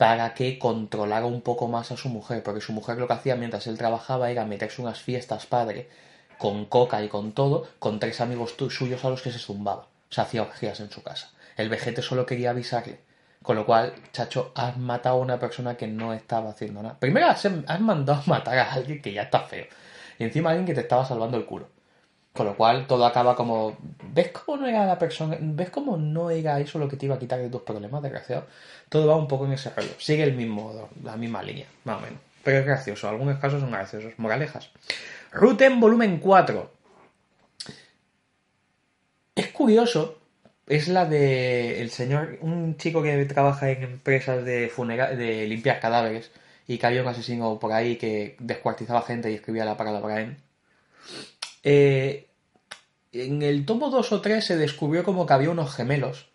para que controlara un poco más a su mujer, porque su mujer lo que hacía mientras él trabajaba era meterse unas fiestas padre con coca y con todo, con tres amigos suyos a los que se zumbaba. O sea, hacía orgías en su casa. El vejete solo quería avisarle. Con lo cual, chacho, has matado a una persona que no estaba haciendo nada. Primero has, mandado a matar a alguien que ya está feo. Y encima alguien que te estaba salvando el culo. Con lo cual todo acaba como. ¿Ves cómo no era la persona? ¿Ves cómo no era eso lo que te iba a quitar de tus problemas, desgraciado? Todo va un poco en ese rollo. Sigue el mismo, la misma línea, más o menos. Pero es gracioso, algunos casos son graciosos. Moralejas. Ruten volumen 4. Es curioso. Es la de el señor, un chico que trabaja en empresas de funera- de limpiar cadáveres y que había un asesino por ahí que descuartizaba gente y escribía la palabra en. Eh, en el tomo 2 o 3 se descubrió como que había unos gemelos.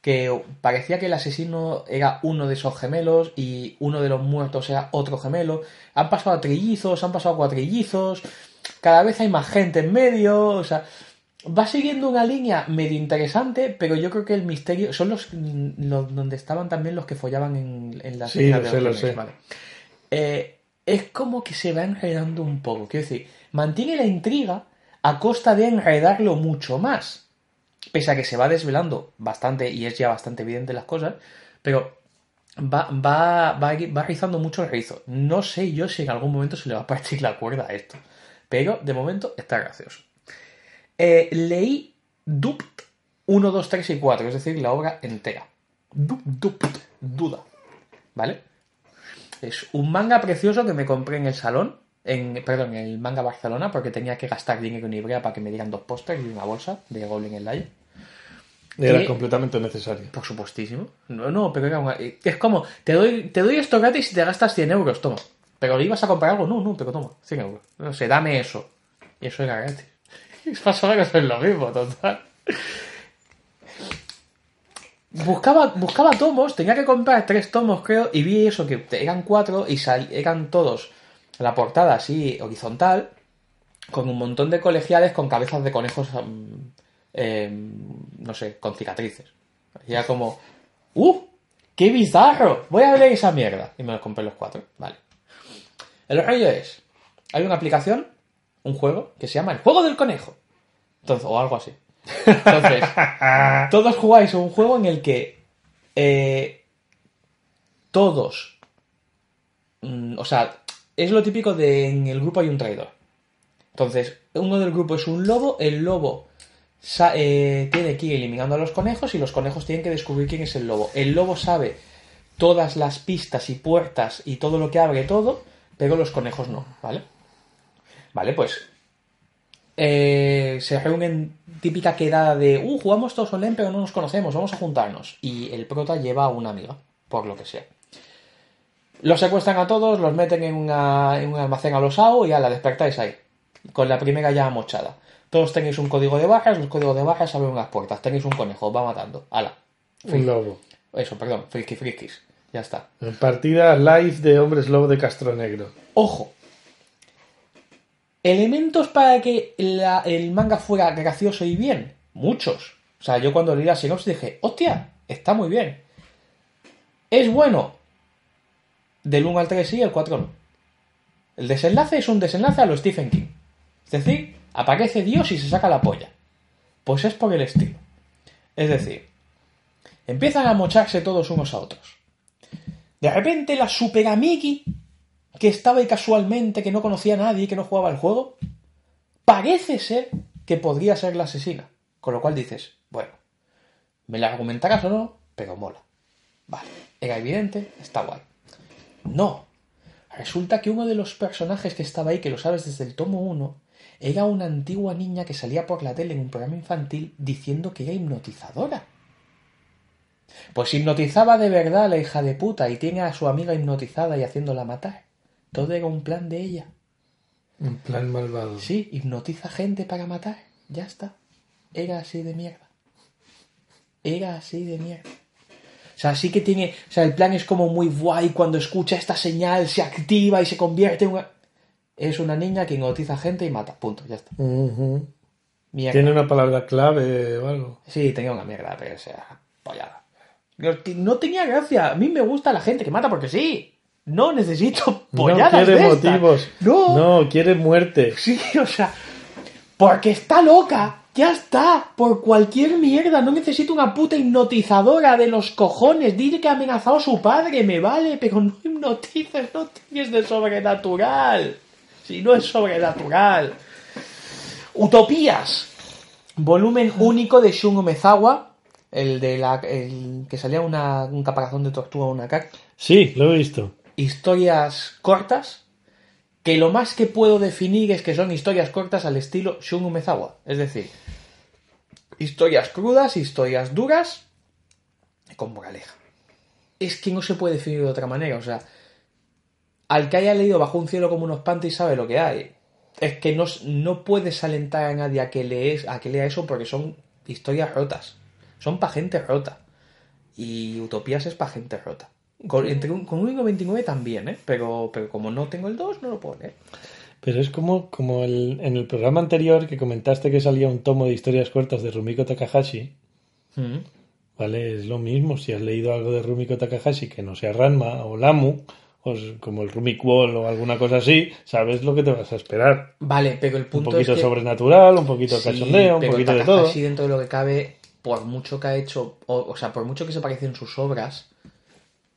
Que parecía que el asesino era uno de esos gemelos y uno de los muertos era otro gemelo. Han pasado a trillizos, han pasado a cuatrillizos. Cada vez hay más gente en medio. O sea, va siguiendo una línea medio interesante, pero yo creo que el misterio. Son los, los donde estaban también los que follaban en, en las Sí, lo sé, lo sé. vale. Eh, es como que se va enredando un poco. Quiero decir, mantiene la intriga a costa de enredarlo mucho más. Pese a que se va desvelando bastante y es ya bastante evidente las cosas, pero va, va, va, va rizando mucho el rizo. No sé yo si en algún momento se le va a partir la cuerda a esto, pero de momento está gracioso. Eh, leí Dupt 1, 2, 3 y 4, es decir, la obra entera. Dupt, Dupt, duda. ¿Vale? Es un manga precioso que me compré en el salón, en, perdón, en el manga Barcelona, porque tenía que gastar dinero en Ibrea para que me dieran dos pósters y una bolsa de Goblin Slayer. Era completamente necesario. Por supuestísimo. No, no, pero era una- es como, te doy, te doy esto gratis y te gastas 100 euros, toma. Pero le ibas a comprar algo, no, no, pero toma, 100 euros. No sé, dame eso. Y eso era gratis. Pasaba que es lo mismo, total. Buscaba, buscaba tomos, tenía que comprar tres tomos, creo, y vi eso, que eran cuatro y sal- eran todos la portada así horizontal, con un montón de colegiales con cabezas de conejos, mm, em, no sé, con cicatrices. Y era como, ¡uh! ¡Qué bizarro! Voy a ver esa mierda. Y me los compré los cuatro, vale. El rollo es, hay una aplicación, un juego, que se llama el juego del conejo. Entonces, o algo así. Entonces, todos jugáis a un juego en el que eh, todos, mm, o sea, es lo típico de en el grupo hay un traidor. Entonces, uno del grupo es un lobo, el lobo eh, tiene que ir eliminando a los conejos y los conejos tienen que descubrir quién es el lobo. El lobo sabe todas las pistas y puertas y todo lo que abre todo, pero los conejos no, ¿vale? Vale, pues eh, se reúnen típica quedada de, uh, jugamos todos online pero no nos conocemos, vamos a juntarnos. Y el prota lleva a una amiga, por lo que sea. Los secuestran a todos, los meten en, una- en un almacén a los AO y ya la despertáis ahí. Con la primera ya mochada. Todos tenéis un código de barras, los códigos de barras abren unas puertas. Tenéis un conejo, va matando. Ala. Un lobo. Eso, perdón, friki frikis. Ya está. Partida live de Hombres Lobo de Castro Negro. Ojo. Elementos para que el manga fuera gracioso y bien. Muchos. O sea, yo cuando leí la sinopsis dije, hostia, está muy bien. Es bueno. Del 1 al 3 sí, el 4 no. El desenlace es un desenlace a lo Stephen King. Es decir, aparece Dios y se saca la polla. Pues es por el estilo. Es decir, empiezan a mocharse todos unos a otros. De repente la super amigui que estaba ahí casualmente, que no conocía a nadie, que no jugaba el juego, parece ser que podría ser la asesina. Con lo cual dices, bueno, me la argumentarás o no, pero mola. Vale, era evidente, está guay. No, resulta que uno de los personajes que estaba ahí, que lo sabes desde el tomo 1, era una antigua niña que salía por la tele en un programa infantil diciendo que era hipnotizadora. Pues hipnotizaba de verdad la hija de puta y tiene a su amiga hipnotizada y haciéndola matar. Todo era un plan de ella. En plan malvado. Sí, hipnotiza gente para matar. Ya está. Era así de mierda. Era así de mierda. O sea, sí que tiene. O sea, el plan es como muy guay. Cuando escucha esta señal, se activa y se convierte en una. Es una niña que hipnotiza gente y mata. Punto, ya está. Mierda. Tiene una palabra clave o algo. Sí, tenía una mierda, pero o sea, pollada. No tenía gracia. A mí me gusta la gente que mata porque sí. No necesito polladas no quiere de estas. motivos. No. No, quiere muerte. Sí, o sea, porque está loca. Ya está. Por cualquier mierda. No necesito una puta hipnotizadora de los cojones. Dile que ha amenazado a su padre. Me vale, pero no hipnotices. No tienes de sobrenatural. Si no es sobrenatural. Utopías. Volumen único de Shun Umezawa. El de la. El que salía una, un caparazón de tortuga una caca Sí, lo he visto. Historias cortas que lo más que puedo definir es que son historias cortas al estilo Shun Umezawa. Es decir, historias crudas, historias duras, con moraleja. Es que no se puede definir de otra manera. O sea, al que haya leído Bajo un cielo como unos panties sabe lo que hay. Es que no, no puedes alentar a nadie a que, lees, a que lea eso porque son historias rotas. Son pa' gente rota. Y Utopías es pa' gente rota. Con, entre un, con un 1.29 también, ¿eh? Pero, pero como no tengo el 2, no lo puedo leer. Pero es como, como el- en el programa anterior que comentaste que salía un tomo de historias cortas de Rumiko Takahashi. Mm. ¿Vale? Es lo mismo. Si has leído algo de Rumiko Takahashi que no sea Ranma o Lamu, o como el Rumik Wall o alguna cosa así, sabes lo que te vas a esperar. Vale, pero el Un punto poquito es que... sobrenatural, un poquito Sí, cachondeo, un pero poquito de todo. Takahashi, dentro de lo que cabe, por mucho que ha hecho, o, o sea, por mucho que se parecen sus obras,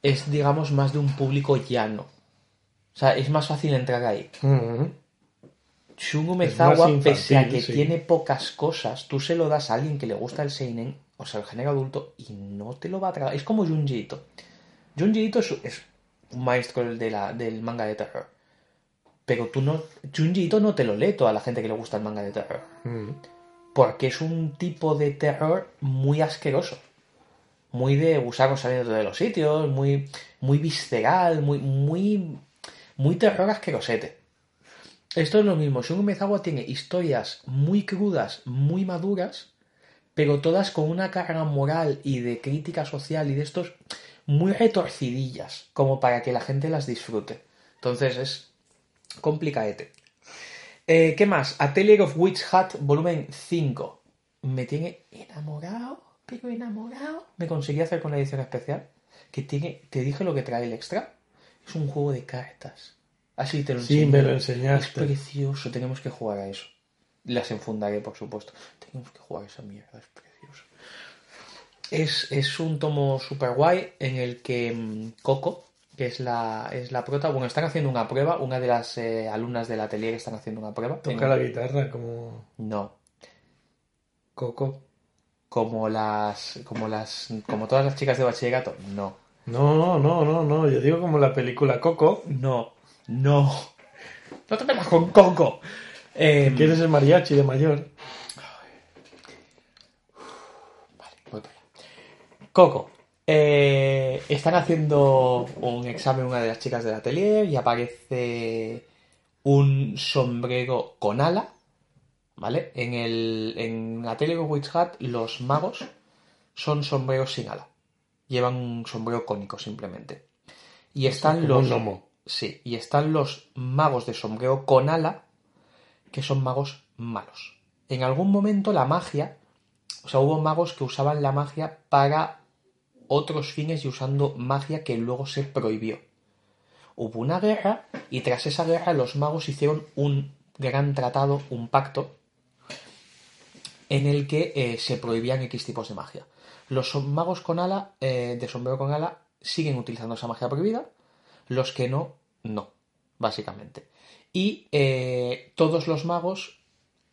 es, digamos, más de un público llano. O sea, es más fácil entrar ahí. Ujú. Shungo Mezawa, pese a que sí. tiene pocas cosas, tú se lo das a alguien que le gusta el seinen, o sea, el género adulto, y no te lo va a tragar. Es como Junji Ito. Junji Ito es, es un maestro de la, del manga de terror. Pero tú no... Junji Ito no te lo lee toda la gente que le gusta el manga de terror. Porque es un tipo de terror muy asqueroso. Muy de gusanos saliendo de los sitios, muy, muy visceral, muy, muy, muy terror asquerosete. Esto es lo mismo. Shungo Mezawa tiene historias muy crudas, muy maduras, pero todas con una carga moral y de crítica social y de estos muy retorcidillas, como para que la gente las disfrute. Entonces es complicadete. Eh, ¿Qué más? Atelier of Witch Hat, volumen 5. Me tiene enamorado, pero enamorado. Me conseguí hacer con la edición especial. Que tiene, te dije lo que trae el extra. Es un juego de cartas. Así te lo Sí, enseñé. me lo Es enseñaste. precioso, tenemos que jugar a eso. las enfundaré, por supuesto. Tenemos que jugar esa mierda, es precioso. Es, es un tomo super guay en el que mm, Coco, que es la, es la prota, bueno, están haciendo una prueba, una de las eh, alumnas del atelier están haciendo una prueba. Toca la guitarra como No, Coco. Como las, como las, como todas las chicas de bachillerato, no. No, no, no, no. Yo digo como la película Coco. No, no. No te metas con Coco. Eh, ¿Quieres el mariachi de mayor? voy para allá. Coco. eh, están haciendo un examen una de las chicas del atelier y aparece un sombrero con ala, ¿vale? En el en Atelier Witch Hat los magos son sombreros sin ala. Llevan un sombrero cónico simplemente. Y están los. Sí, y están los magos de sombrero con ala, que son magos malos. En algún momento la magia, o sea, hubo magos que usaban la magia para otros fines y usando magia que luego se prohibió. Hubo una guerra y tras esa guerra los magos hicieron un gran tratado, un pacto, en el que eh, se prohibían X tipos de magia. Los magos con ala, eh, de sombrero con ala, siguen utilizando esa magia prohibida, los que no, no, básicamente. Y eh, todos los magos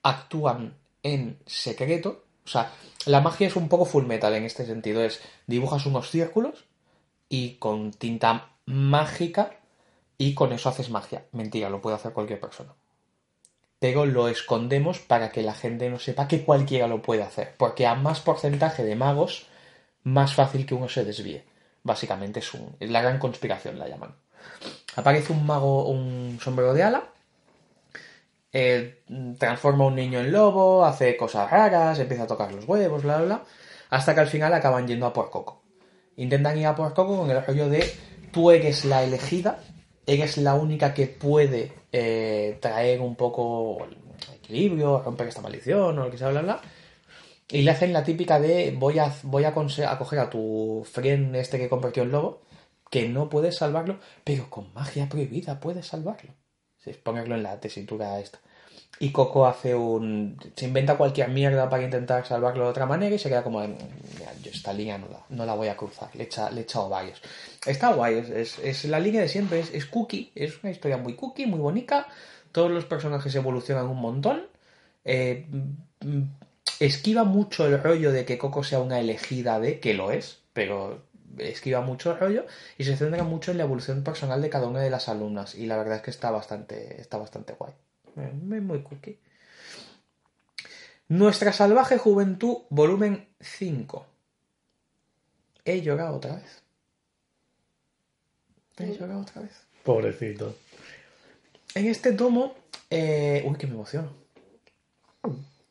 actúan en secreto. O sea, la magia es un poco full metal en este sentido. Es dibujas unos círculos y con tinta mágica y con eso haces magia. Mentira, lo puede hacer cualquier persona. Pero lo escondemos para que la gente no sepa que cualquiera lo puede hacer. Porque a más porcentaje de magos, más fácil que uno se desvíe. Básicamente es, un, es la gran conspiración, la llaman. Aparece un mago, un sombrero de ala, eh, transforma a un niño en lobo, hace cosas raras, empieza a tocar los huevos, bla, bla, bla, hasta que al final acaban yendo a por Coco. Intentan ir a por Coco con el rollo de tú eres la elegida, eres la única que puede eh, traer un poco equilibrio, romper esta maldición o lo que sea, bla, bla. Y le hacen la típica de voy a, voy a, coger a tu friend este que convirtió en lobo, que no puedes salvarlo, pero con magia prohibida puedes salvarlo. Sí, ponerlo en la tesitura esta. Y Coco hace un. se inventa cualquier mierda para intentar salvarlo de otra manera y se queda como. "Mira, yo esta línea no la, no la voy a cruzar. Le, echa, le he echado varios. Está guay, es, es- es la línea de siempre. Es, es cookie. Es una historia muy cookie, muy bonita. Todos los personajes evolucionan un montón. Eh, mm, esquiva mucho el rollo de que Coco sea una elegida de, que lo es, pero esquiva mucho el rollo y se centra mucho en la evolución personal de cada una de las alumnas y la verdad es que está bastante, está bastante guay. Eh, Es muy cookie. Nuestra salvaje juventud, volumen 5. He llorado otra vez. He llorado otra vez. Pobrecito. En este tomo. eh, Uy, que me emociono.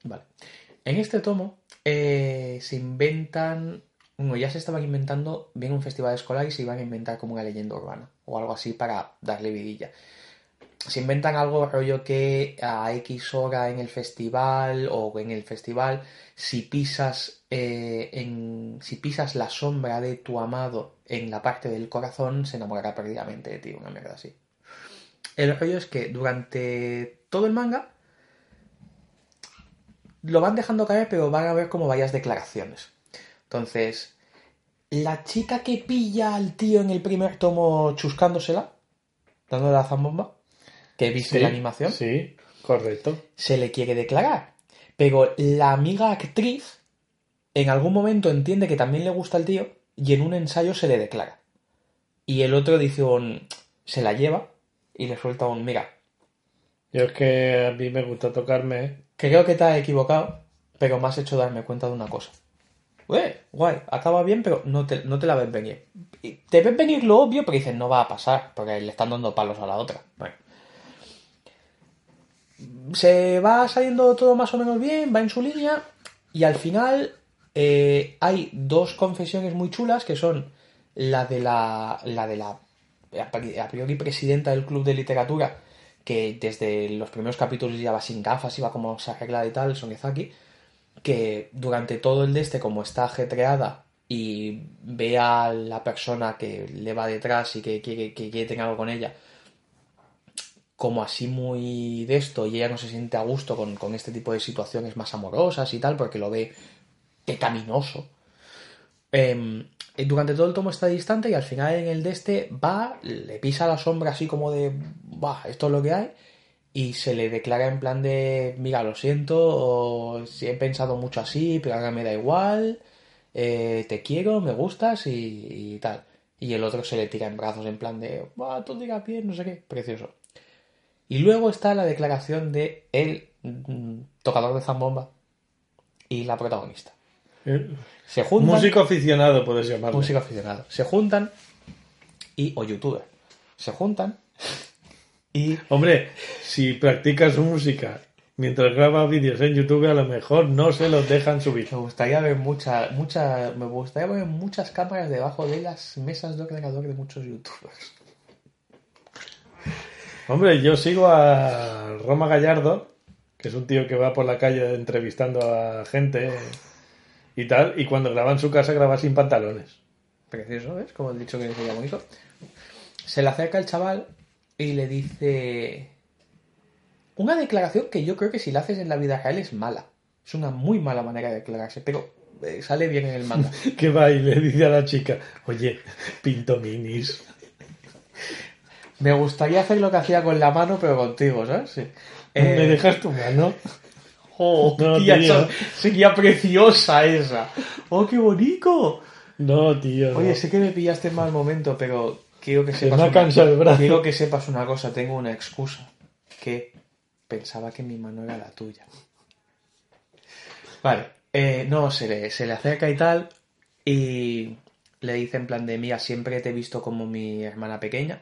Vale. En este tomo eh, se inventan. Bueno, ya se estaban inventando. Viene un festival escolar y se iban a inventar como una leyenda urbana. O algo así para darle vidilla. Se inventan algo rollo que a X hora en el festival o en el festival, si pisas, eh, en, si pisas la sombra de tu amado en la parte del corazón, se enamorará perdidamente de ti. Una mierda así. El rollo es que durante todo el manga lo van dejando caer, pero van a ver como varias declaraciones. Entonces, la chica que pilla al tío en el primer tomo chuscándosela, dándole la zambomba, que viste Sí, la animación, Sí, correcto. se le quiere declarar. Pero la amiga actriz en algún momento entiende que también le gusta al tío y en un ensayo se le declara. Y el otro dice un... se la lleva y le suelta un... mira, Yo es que a mí me gusta tocarme. ¿eh? Creo que te has equivocado, pero me has hecho darme cuenta de una cosa. Ué, guay, acaba bien, pero no te, no te la ves venir. Te ves venir lo obvio, pero dices, no va a pasar, porque le están dando palos a la otra. Bueno. Se va saliendo todo más o menos bien, va en su línea, y al final eh, hay dos confesiones muy chulas, que son la de la, la de la a priori presidenta del club de literatura, que desde los primeros capítulos ya va sin gafas, iba como se arregla y tal, Sonezaki, que durante todo el de este, como está ajetreada y ve a la persona que le va detrás y que quiere que quiere tener algo con ella, como así muy de esto y ella no se siente a gusto con, con este tipo de situaciones más amorosas y tal porque lo ve pecaminoso. Em, durante todo el tomo está distante y al final en el de este va, le pisa la sombra así como de, bah, esto es lo que hay y se le declara en plan de, mira, lo siento, o si he pensado mucho así, pero ahora me da igual, eh, te quiero, me gustas y, y tal. Y el otro se le tira en brazos en plan de, va, tú digas bien, no sé qué, precioso. Y luego está la declaración de el mm, tocador de zambomba y la protagonista. Se juntan. Músico aficionado, puedes llamarlo. músico aficionado. Se juntan y. o youtuber. Se juntan y. Hombre, si practica su música mientras graba vídeos en YouTube, a lo mejor no se los dejan subir. Me gustaría ver mucha, mucha, me gustaría ver muchas cámaras debajo de las mesas de ordenador de muchos youtubers. Hombre, yo sigo a Roma Gallardo, que es un tío que va por la calle entrevistando a gente y tal, y cuando graba en su casa graba sin pantalones. Precioso, ¿ves? Como el dicho que sería bonito. Se le acerca el chaval y le dice. Una declaración que yo creo que si la haces en la vida real es mala. Es una muy mala manera de declararse, pero eh, sale bien en el manga. Que va y le dice a la chica, oye, pinto minis. Me gustaría hacer lo que hacía con la mano, pero contigo, ¿sabes? Sí. ¿Me Eh, dejas tu mano? Oh, No, tía, tío. sería preciosa esa. ¡Oh, qué bonito! No, tío. no. Oye, sé que me pillaste en mal momento, pero quiero que Se sepas. me una- el brazo. Quiero que sepas una cosa, tengo una excusa. Que pensaba que mi mano era la tuya. Vale, eh, no, se le, se le acerca y tal. Y le dice en plan de mía, siempre te he visto como mi hermana pequeña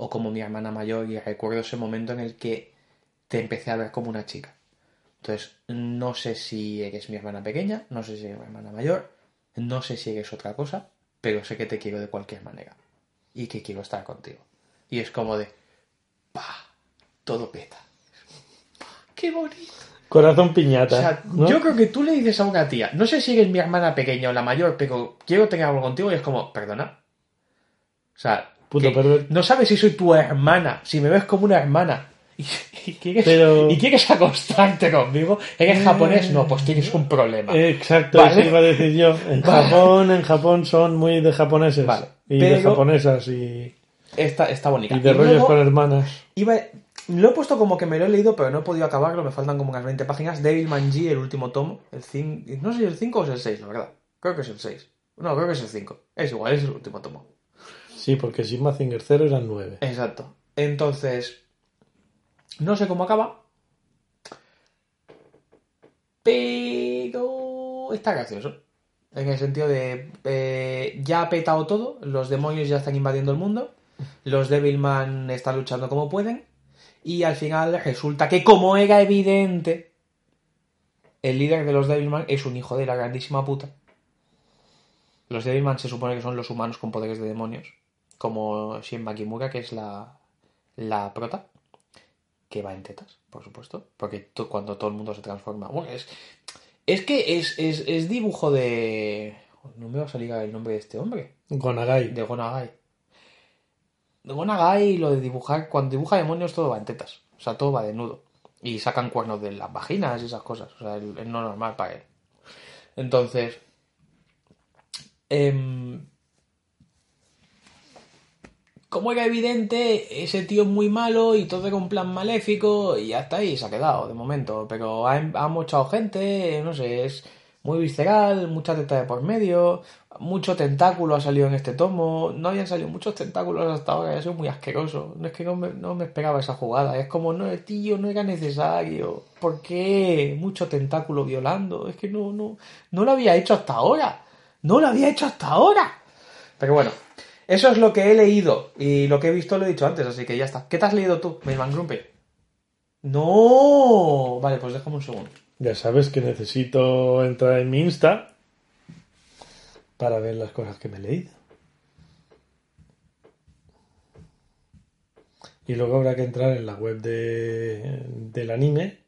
o como mi hermana mayor. Y recuerdo ese momento en el que te empecé a ver como una chica. Entonces, no sé si eres mi hermana pequeña, no sé si eres mi hermana mayor, no sé si eres otra cosa, pero sé que te quiero de cualquier manera y que quiero estar contigo. Y es como de, pa, todo peta. ¡Qué bonito! Corazón piñata. O sea, ¿no? yo creo que tú le dices a una tía, no sé si eres mi hermana pequeña o la mayor, pero quiero tener algo contigo y es como, perdona. O sea, Perver- no sabes si soy tu hermana, si me ves como una hermana. Y, y quieres, Pero- y quieres acostarte conmigo, eres japonés, no, pues tienes un problema. Exacto, Vale. eso iba a decir yo. En Vale. Japón, en Japón son muy de japoneses. Vale, Y de japonesas y, Está, está bonita. y de Y rollos luego- con hermanas. Iba, lo he puesto como que me lo he leído, pero no he podido acabarlo. Me faltan como unas 20 páginas. Devilman G, el último tomo. El cin- no sé si el 5 o es el 6, la verdad. Creo que es el 6. No, creo que es el 5. Es igual, es el último tomo. Sí, porque si Mazinger 0 eran 9. Exacto. Entonces, no sé cómo acaba. Pero está gracioso. En el sentido de eh, ya ha petado todo, los demonios ya están invadiendo el mundo, los Devilman están luchando como pueden, y al final resulta que como era evidente, el líder de los Devilman es un hijo de la grandísima puta. Los Devilman se supone que son los humanos con poderes de demonios, como Shin Kimura, que es la, la prota, que va en tetas, por supuesto, porque to- cuando todo el mundo se transforma. Bueno, es, es que es, es, es dibujo de. No me va a salir el nombre de este hombre, Gonagai. de Gonagai. De Gonagai, lo de dibujar, cuando dibuja demonios todo va en tetas, o sea, todo va desnudo. Y sacan cuernos de las vaginas y esas cosas, o sea, es es no normal para él. Entonces. em, como era evidente, ese tío es muy malo y todo era un plan maléfico y hasta ahí se ha quedado de momento. Pero ha, ha mochado gente, no sé, es muy visceral, mucha teta de por medio, mucho tentáculo ha salido en este tomo. No habían salido muchos tentáculos hasta ahora, eso es muy asqueroso. No es que no me, no me esperaba esa jugada, es como, no, tío, no era necesario. ¿Por qué? Mucho tentáculo violando, es que no, no, no lo había hecho hasta ahora. No lo había hecho hasta ahora. Pero bueno, eso es lo que he leído y lo que he visto lo he dicho antes, así que ya está. ¿Qué te has leído tú, Mailman Grumpy? No, vale, pues déjame un segundo. Ya sabes que necesito entrar en mi Insta para ver las cosas que me he leído. Y luego habrá que entrar en la web de, del anime.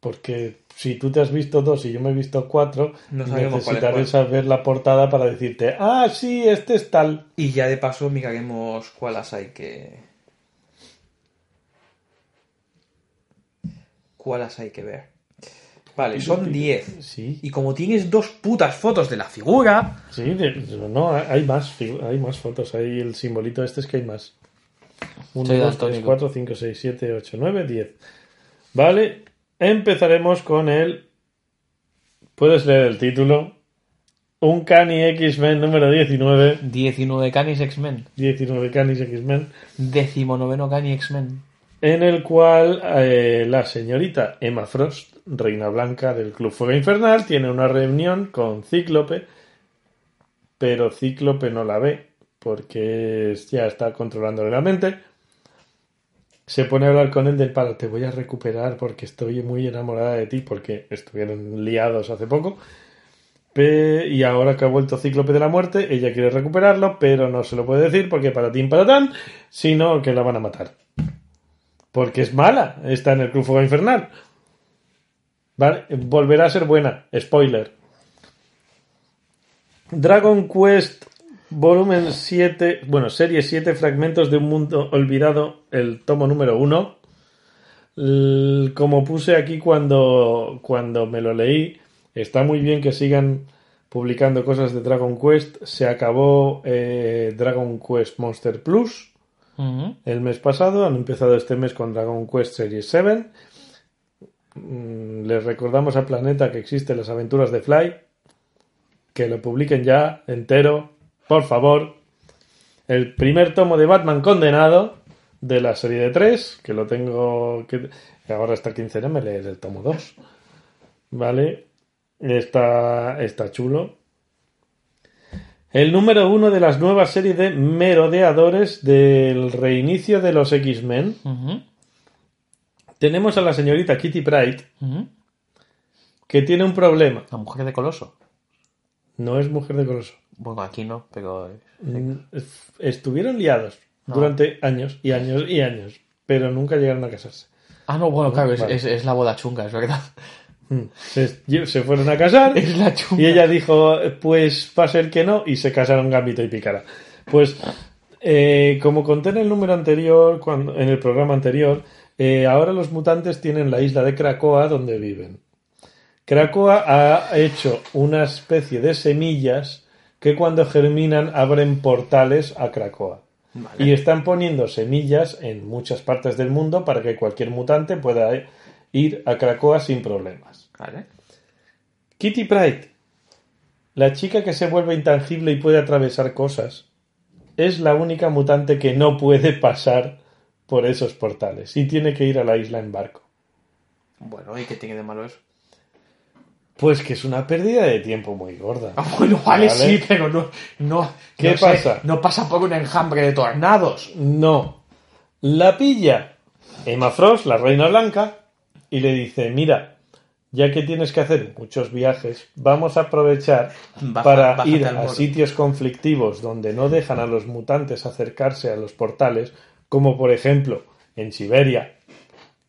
Porque si tú te has visto dos y yo me he visto cuatro, no necesitaré saber la portada para decirte, ah, sí, este es tal. Y ya de paso miraremos cuáles hay que... cuáles hay que ver. Vale, son 10. Sí. Y como tienes dos putas fotos de la figura. Sí, no, hay más, hay más fotos. Hay el simbolito este es que hay más. 1, 2, 3, 4, 5, 6, 7, 8, 9, 10. Vale, empezaremos con el... Puedes leer el título. Un Cani X-Men número 19. 19 Canis X-Men. 19 Canis X-Men. Decimonoveno Cani X-Men. En el cual eh, la señorita Emma Frost, reina blanca del Club Fuego Infernal, tiene una reunión con Cíclope, pero Cíclope no la ve porque ya está controlándole la mente. Se pone a hablar con él del palo, te voy a recuperar porque estoy muy enamorada de ti, porque estuvieron liados hace poco. Y ahora que ha vuelto Cíclope de la muerte, ella quiere recuperarlo, pero no se lo puede decir porque para ti, para tan, sino que la van a matar. Porque es mala, está en el Club Fuego Infernal. ¿Vale? Volverá a ser buena. Spoiler. Dragon Quest volumen 7, bueno, serie 7, fragmentos de un mundo olvidado, el tomo número 1. L- Como puse aquí cuando, cuando me lo leí, está muy bien que sigan publicando cosas de Dragon Quest. Se acabó eh, Dragon Quest Monster Plus el mes pasado. Han empezado este mes con Dragon Quest Series 7. Mm, Les recordamos a Planeta que existen las aventuras de Fly. Que lo publiquen ya entero, por favor. El primer tomo de Batman condenado de la serie de 3, que lo tengo. que ahora hasta quincena me leeré el tomo 2. ¿Vale? Está, está chulo. El número uno de las nuevas series de merodeadores del reinicio de los X-Men. Tenemos a la señorita Kitty Pryde, Ujú. que tiene un problema. La mujer de Coloso. No es mujer de Coloso. Bueno, aquí no, pero. Mm, Estuvieron liados No. durante años y años y años, pero nunca llegaron a casarse. Ah, no, bueno, claro, es, Vale. es- es la boda chunga, es verdad. Mm. Se, se fueron a casar Es la chunga. y ella dijo, pues va a ser que no, y se casaron Gambito y Picara. Pues, eh, como conté en el número anterior, cuando, en el programa anterior, eh, ahora los mutantes tienen la isla de Krakoa donde viven. Krakoa ha hecho una especie de semillas que cuando germinan abren portales a. Vale. Y están poniendo semillas en muchas partes del mundo para que cualquier mutante pueda ir a Krakoa sin problemas. Vale. Kitty Pryde, la chica que se vuelve intangible y puede atravesar cosas, es la única mutante que no puede pasar por esos portales y tiene que ir a la isla en barco. Bueno, ¿y qué tiene de malo eso? Pues que es una pérdida de tiempo muy gorda. Ah, bueno, vale, Vale. sí, pero no. no ¿Qué no sé, pasa? no pasa por un enjambre de tornados. No. La pilla Emma Frost, la reina blanca, y le dice, mira, ya que tienes que hacer muchos viajes, vamos a aprovechar Baja- para ir a moro". sitios conflictivos donde no dejan a los mutantes acercarse a los portales, como por ejemplo en Siberia,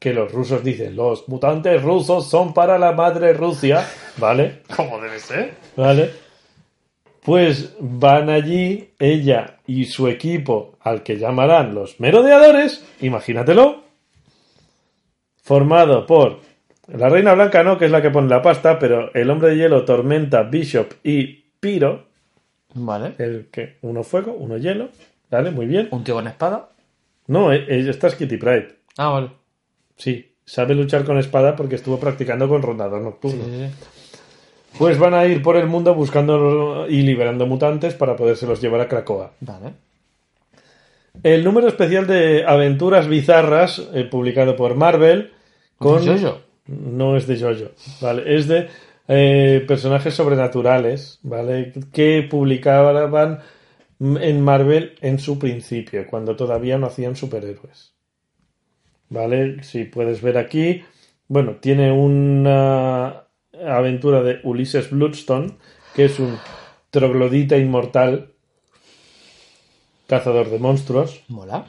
que los rusos dicen, los mutantes rusos son para la madre Rusia, ¿vale? ¿Cómo debe ser? ¿Vale? Pues van allí ella y su equipo, al que llamarán los merodeadores, imagínatelo, formado por la Reina Blanca, no, que es la que pone la pasta, pero el Hombre de Hielo, Tormenta, Bishop y Piro, Vale. el que uno fuego, uno hielo, ¿vale? Muy bien. ¿Un tío con espada? No, eh, eh, esta es Kitty Pride, Ah, vale. Sí, sabe luchar con espada porque estuvo practicando con rondador nocturno. Sí. Pues van a ir por el mundo buscando y liberando mutantes para podérselos llevar a Krakoa. Vale. El número especial de aventuras bizarras, eh, publicado por Marvel, con... ¿De Jojo? No es de Jojo, ¿vale? Es de eh, personajes sobrenaturales, ¿vale? Que publicaban en Marvel en su principio, cuando todavía no hacían superhéroes. ¿Vale? Si puedes ver aquí, bueno, tiene una aventura de Ulises Bloodstone, que es un troglodita inmortal, cazador de monstruos. Mola.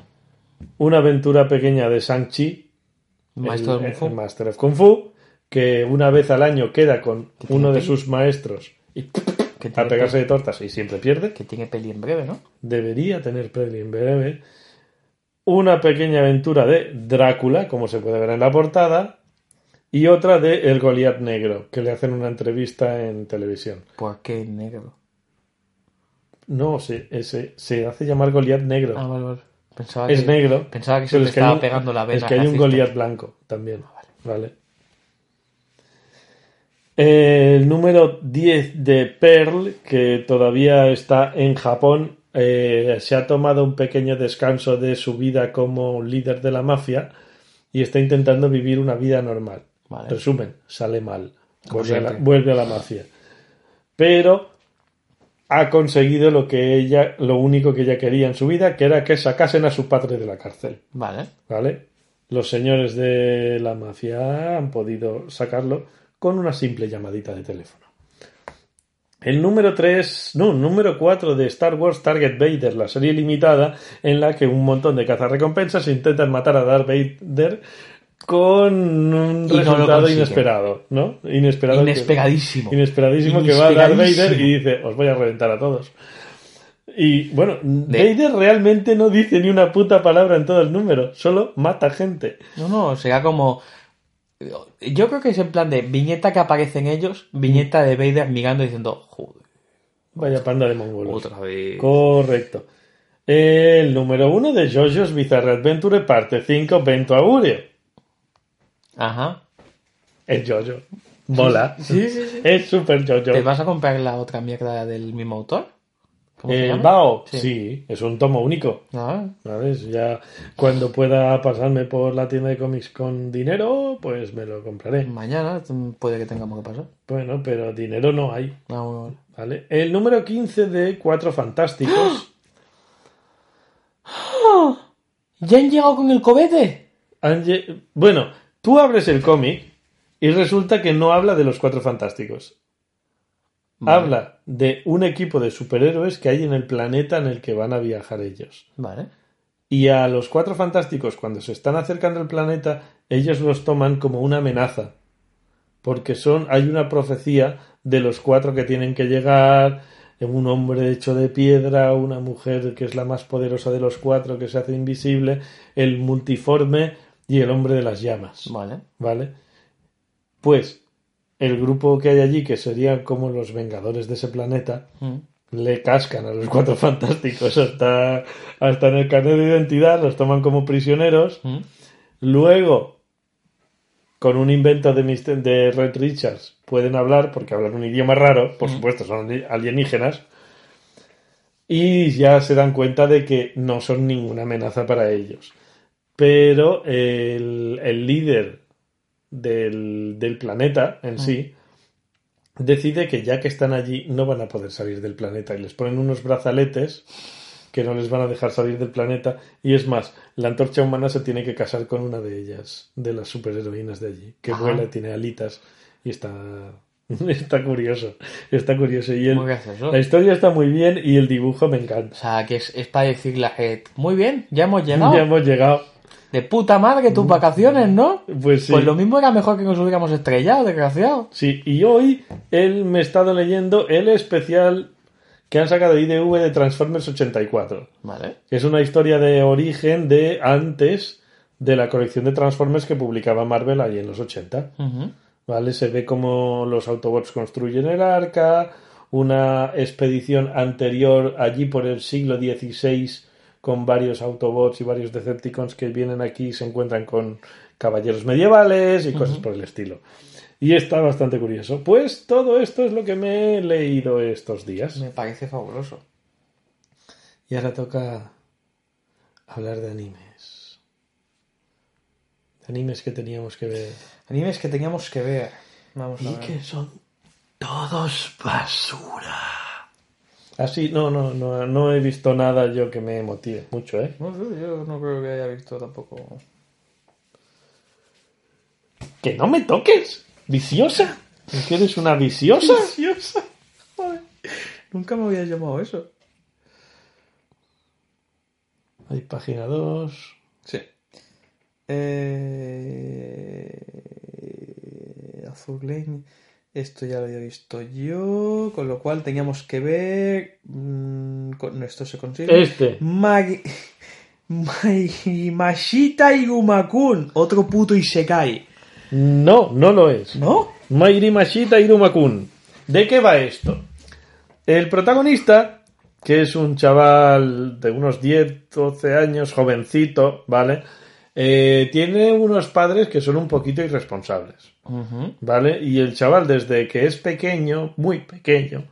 Una aventura pequeña de Shang-Chi, Maestro el, de Kung Fu. el Master of Kung Fu, que una vez al año queda con uno de peli? sus maestros y a pegarse peli, de tortas y siempre pierde. que tiene peli en breve, ¿no? Debería tener peli en breve. Una pequeña aventura de Drácula, como se puede ver en la portada. y otra de El Goliat Negro, que le hacen una entrevista en televisión. ¿Por qué negro? No, se, ese- se hace llamar Goliat Negro. Ah, vale, vale. Pensaba es que, negro. Pensaba que se le es estaba un- pegando la vena. Es que hay un. Goliat blanco también. Vale. El número 10 de Pearl, que todavía está en Japón, eh, se ha tomado un pequeño descanso de su vida como líder de la mafia y está intentando vivir una vida normal. Vale. Resumen, sale mal. Como Vuelve a, la, siempre. vuelve a la mafia. Pero ha conseguido lo que ella, lo único que ella quería en su vida, que era que sacasen a su padre de la cárcel. Vale. ¿Vale? Los señores de la mafia han podido sacarlo con una simple llamadita de teléfono. El número 3, no, número 4 de Star Wars Target Vader, la serie limitada en la que un montón de cazarrecompensas intentan matar a Darth Vader con un Y resultado inesperado, ¿no? Inesperado. que- Inesperadísimo. Inesperadísimo que va Darth Vader y dice, os voy a reventar a todos. Y bueno, De- Vader realmente no dice ni una puta palabra en todo el número, solo mata gente. No, no, será como. Yo creo que es en plan de viñeta que aparecen ellos, viñeta de Vader mirando y diciendo, joder, Vaya panda de mongolos. otra vez. Correcto. El número uno de JoJo's Bizarre Adventure, parte 5, Bento Augurio. Ajá. Es JoJo. Mola. Sí, sí, sí. Es súper JoJo. ¿Te vas a comprar la otra mierda del mismo autor? ¿Cómo se El llama? Bao, Sí. sí. es un tomo único. Ah, ¿Sabes? Ya cuando pueda pasarme por la tienda de cómics con dinero, pues me lo compraré. mañana puede que tengamos que pasar. Bueno, pero dinero no hay. Ah, bueno, vale. ¿Vale? El número 15 de Cuatro Fantásticos. ¿Ya han llegado con el cobete? Bueno, tú abres el cómic y resulta que no habla de los Cuatro Fantásticos. Vale. Habla de un equipo de superhéroes que hay en el planeta en el que van a viajar ellos. Vale. Y a los Cuatro Fantásticos, cuando se están acercando al planeta, ellos los toman como una amenaza. Porque son, hay una profecía de los cuatro que tienen que llegar, un hombre hecho de piedra, una mujer que es la más poderosa de los cuatro que se hace invisible, el multiforme y el hombre de las llamas. Vale. ¿Vale? Pues el grupo que hay allí, que serían como los vengadores de ese planeta, Mm. le cascan a los cuatro fantásticos hasta, hasta en el carnet de identidad, los toman como prisioneros. Mm. Luego, con un invento de, de Red Richards, pueden hablar, porque hablan un idioma raro, por supuesto, son alienígenas. Y ya se dan cuenta de que no son ninguna amenaza para ellos. Pero el, el líder del, del planeta en sí decide que ya que están allí no van a poder salir del planeta y les ponen unos brazaletes que no les van a dejar salir del planeta y es más, la antorcha humana se tiene que casar con una de ellas, de las superheroínas de allí, que Ajá. vuela, tiene alitas y está está curioso, está curioso y el- la historia está muy bien y el dibujo me O encanta. sea, que es, es para decirle a gente, muy bien, ya hemos llegado. Ya hemos llegado. De puta madre tus vacaciones, ¿no? Pues sí. Pues lo mismo era mejor que nos hubiéramos estrellado, desgraciado. Sí, y hoy él me he estado leyendo el especial que han sacado de IDV de Transformers 84. Vale. que es una historia de origen de antes de la colección de Transformers que publicaba Marvel ahí en los 80. Ujú. ¿Vale? Se ve cómo los Autobots construyen el arca, una expedición anterior allí por el siglo XVI con varios Autobots y varios Decepticons que vienen aquí y se encuentran con caballeros medievales y cosas por el estilo. Y está bastante curioso. Pues todo esto es lo que me he leído estos días. Me parece fabuloso. Y ahora toca hablar de animes. De animes que teníamos que ver. Animes que teníamos que ver. Vamos a Y ver. que son todos basura. Así, no, no, no, no he visto nada yo que me motive mucho, ¿eh? No sé, yo no creo que haya visto tampoco. ¡Que no me toques! ¡Viciosa! ¿Es que eres una viciosa? Viciosa. Joder. Nunca me había llamado eso. Hay página 2. Sí. Eh... Azul Lane. Esto ya lo había visto yo. Con lo cual teníamos que ver. mm, con- Esto se consigue. Este. Mag... Mag- Mashita Igumakun. Otro puto Isekai. No, no lo es. ¿No? Mairi Mashita Irumakun. ¿De qué va esto? El protagonista, que es un chaval de unos 10, 12 años, jovencito, ¿vale? Eh, tiene unos padres que son un poquito irresponsables, ¿vale? Y el chaval, desde que es pequeño, muy pequeño,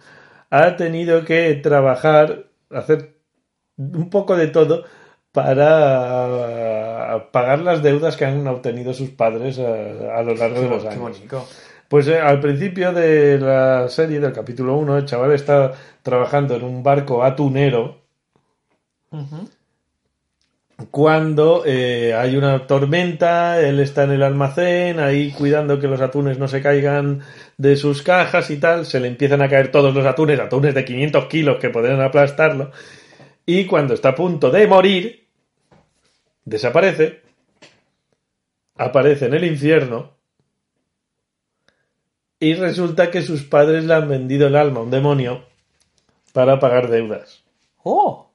ha tenido que trabajar, hacer un poco de todo para pagar las deudas que han obtenido sus padres a, a lo largo de los años. bonito. Pues eh, al principio de la serie, del capítulo 1, el chaval está trabajando en un barco atunero cuando eh, hay una tormenta, él está en el almacén, ahí cuidando que los atunes no se caigan de sus cajas y tal, se le empiezan a caer todos los atunes, atunes de 500 kilos que podrían aplastarlo, y cuando está a punto de morir, desaparece, aparece en el infierno, y resulta que sus padres le han vendido el alma a un demonio para pagar deudas. ¡Oh!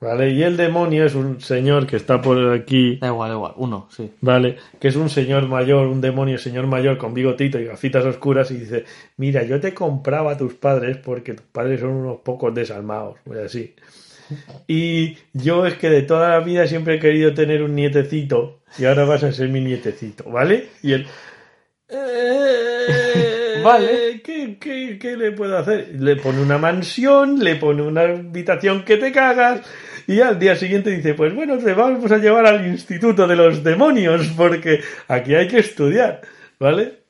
¿Vale? Y el demonio es un señor que está por aquí, Da igual, da igual. Uno, sí. ¿vale? Que es un señor mayor, un demonio señor mayor con bigotito y gafitas oscuras y dice, mira, yo te compraba a tus padres porque tus padres son unos pocos desalmados, pues así. Y yo es que de toda la vida siempre he querido tener un nietecito y ahora vas a ser mi nietecito, ¿vale? Y él... "Eh, Vale. ¿qué, qué, qué le puedo hacer? Le pone una mansión, le pone una habitación que te cagas y al día siguiente dice, pues bueno, te vamos a llevar al Instituto de los Demonios porque aquí hay que estudiar, ¿vale?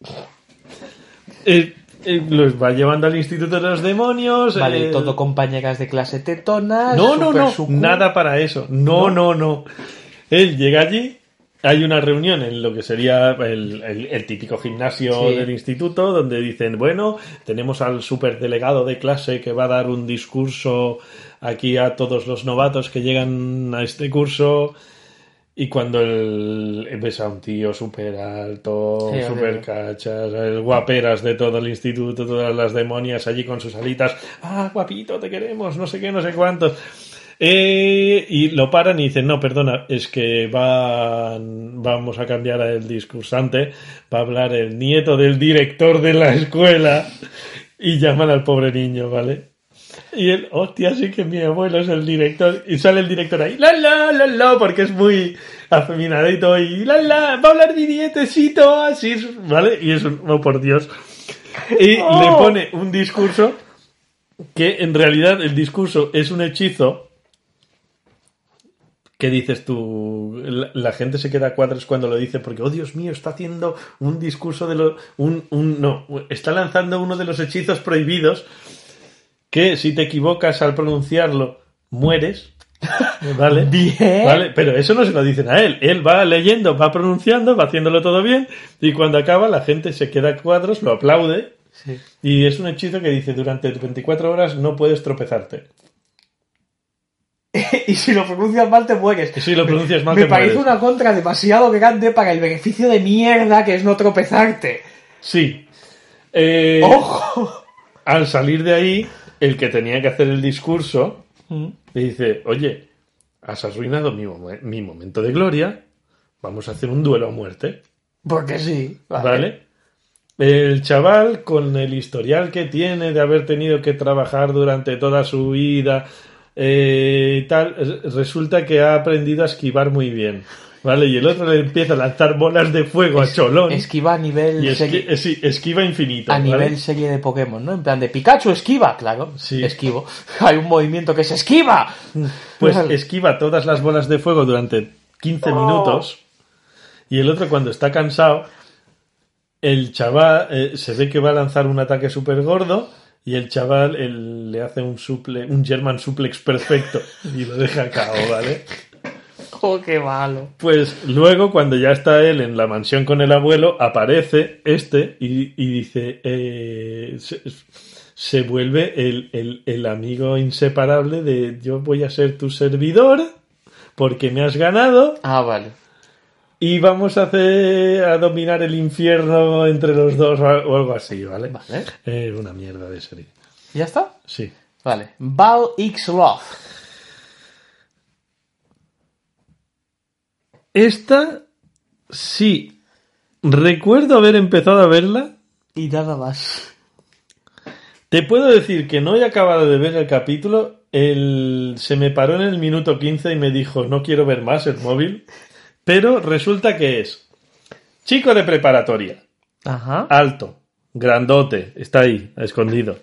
Eh, eh, los va llevando al Instituto de los Demonios. Vale, eh, todo compañeras de clase tetonas. no, no, no, sucu- nada para eso. No, no, no. Él llega allí, hay una reunión en lo que sería el, el- el típico gimnasio Sí. del instituto, donde dicen, bueno, tenemos al superdelegado de clase que va a dar un discurso aquí a todos los novatos que llegan a este curso. Y cuando el, ves a un tío súper alto, súper cachas, guaperas de todo el instituto, todas las demonias allí con sus alitas, ah, guapito, te queremos, no sé qué, no sé cuántos. Eh, y lo paran y dicen, no, perdona, es que van, vamos a cambiar el discursante, va a hablar el nieto del director de la escuela y llaman al pobre niño, ¿vale? Y él, hostia, sí que mi abuelo es el director. Y sale el director ahí, la la la la, porque es muy afeminadito y la la, va a hablar mi nietecito, así, ¿vale? Y es un, oh por Dios. Y le pone un discurso que en realidad el discurso es un hechizo que dices tú, la, la gente se queda a cuadros cuando lo dice porque, oh Dios mío, está haciendo un discurso de lo, un, un, no, está lanzando uno de los hechizos prohibidos que si te equivocas al pronunciarlo, mueres. ¿Vale? Bien. ¿Vale? Pero eso no se lo dicen a él. Él va leyendo, va pronunciando, va haciéndolo todo bien y cuando acaba la gente se queda a cuadros, lo aplaude Sí. y es un hechizo que dice durante 24 horas no puedes tropezarte. y si lo pronuncias mal te mueres. Y si lo pronuncias mal Me te parece mueres. una contra demasiado grande para el beneficio de mierda que es no tropezarte. Sí. Eh, ¡Ojo! Al salir de ahí, el que tenía que hacer el discurso le dice, oye, has arruinado mi, mi momento de gloria, vamos a hacer un duelo a muerte. Porque sí. ¿Vale? El chaval, con el historial que tiene de haber tenido que trabajar durante toda su vida eh, y tal, es- resulta que ha aprendido a esquivar muy bien. ¿Vale? Y el otro le empieza a lanzar bolas de fuego a Cholón. Esquiva a nivel, y serie, sí, esquiva infinito. a ¿vale? nivel serie de Pokémon, ¿no? En plan de Pikachu esquiva, claro. Sí. Esquivo. Hay un movimiento que se esquiva. Pues esquiva todas las bolas de fuego durante 15 minutos. Y el otro, cuando está cansado, el chaval eh, se ve que va a lanzar un ataque súper gordo. Y el chaval el- le hace un suple, un German suplex perfecto y lo deja cao, ¿vale? Oh, qué malo. Pues luego, cuando ya está él en la mansión con el abuelo, aparece este y, y dice: eh, se, se vuelve el, el- el amigo inseparable de yo voy a ser tu servidor porque me has ganado Ah, vale. y vamos a hacer a dominar el infierno entre los dos o algo así, ¿vale? Vale. Es una mierda de serie. ¿Ya está? Sí. Vale. Val X Roth. Esta sí recuerdo haber empezado a verla. Y nada más. Te puedo decir que no he acabado de ver el capítulo. El... Se me paró en el minuto 15 y me dijo, no quiero ver más el móvil. Pero resulta que es chico de preparatoria, Ajá. alto, grandote, está ahí, escondido,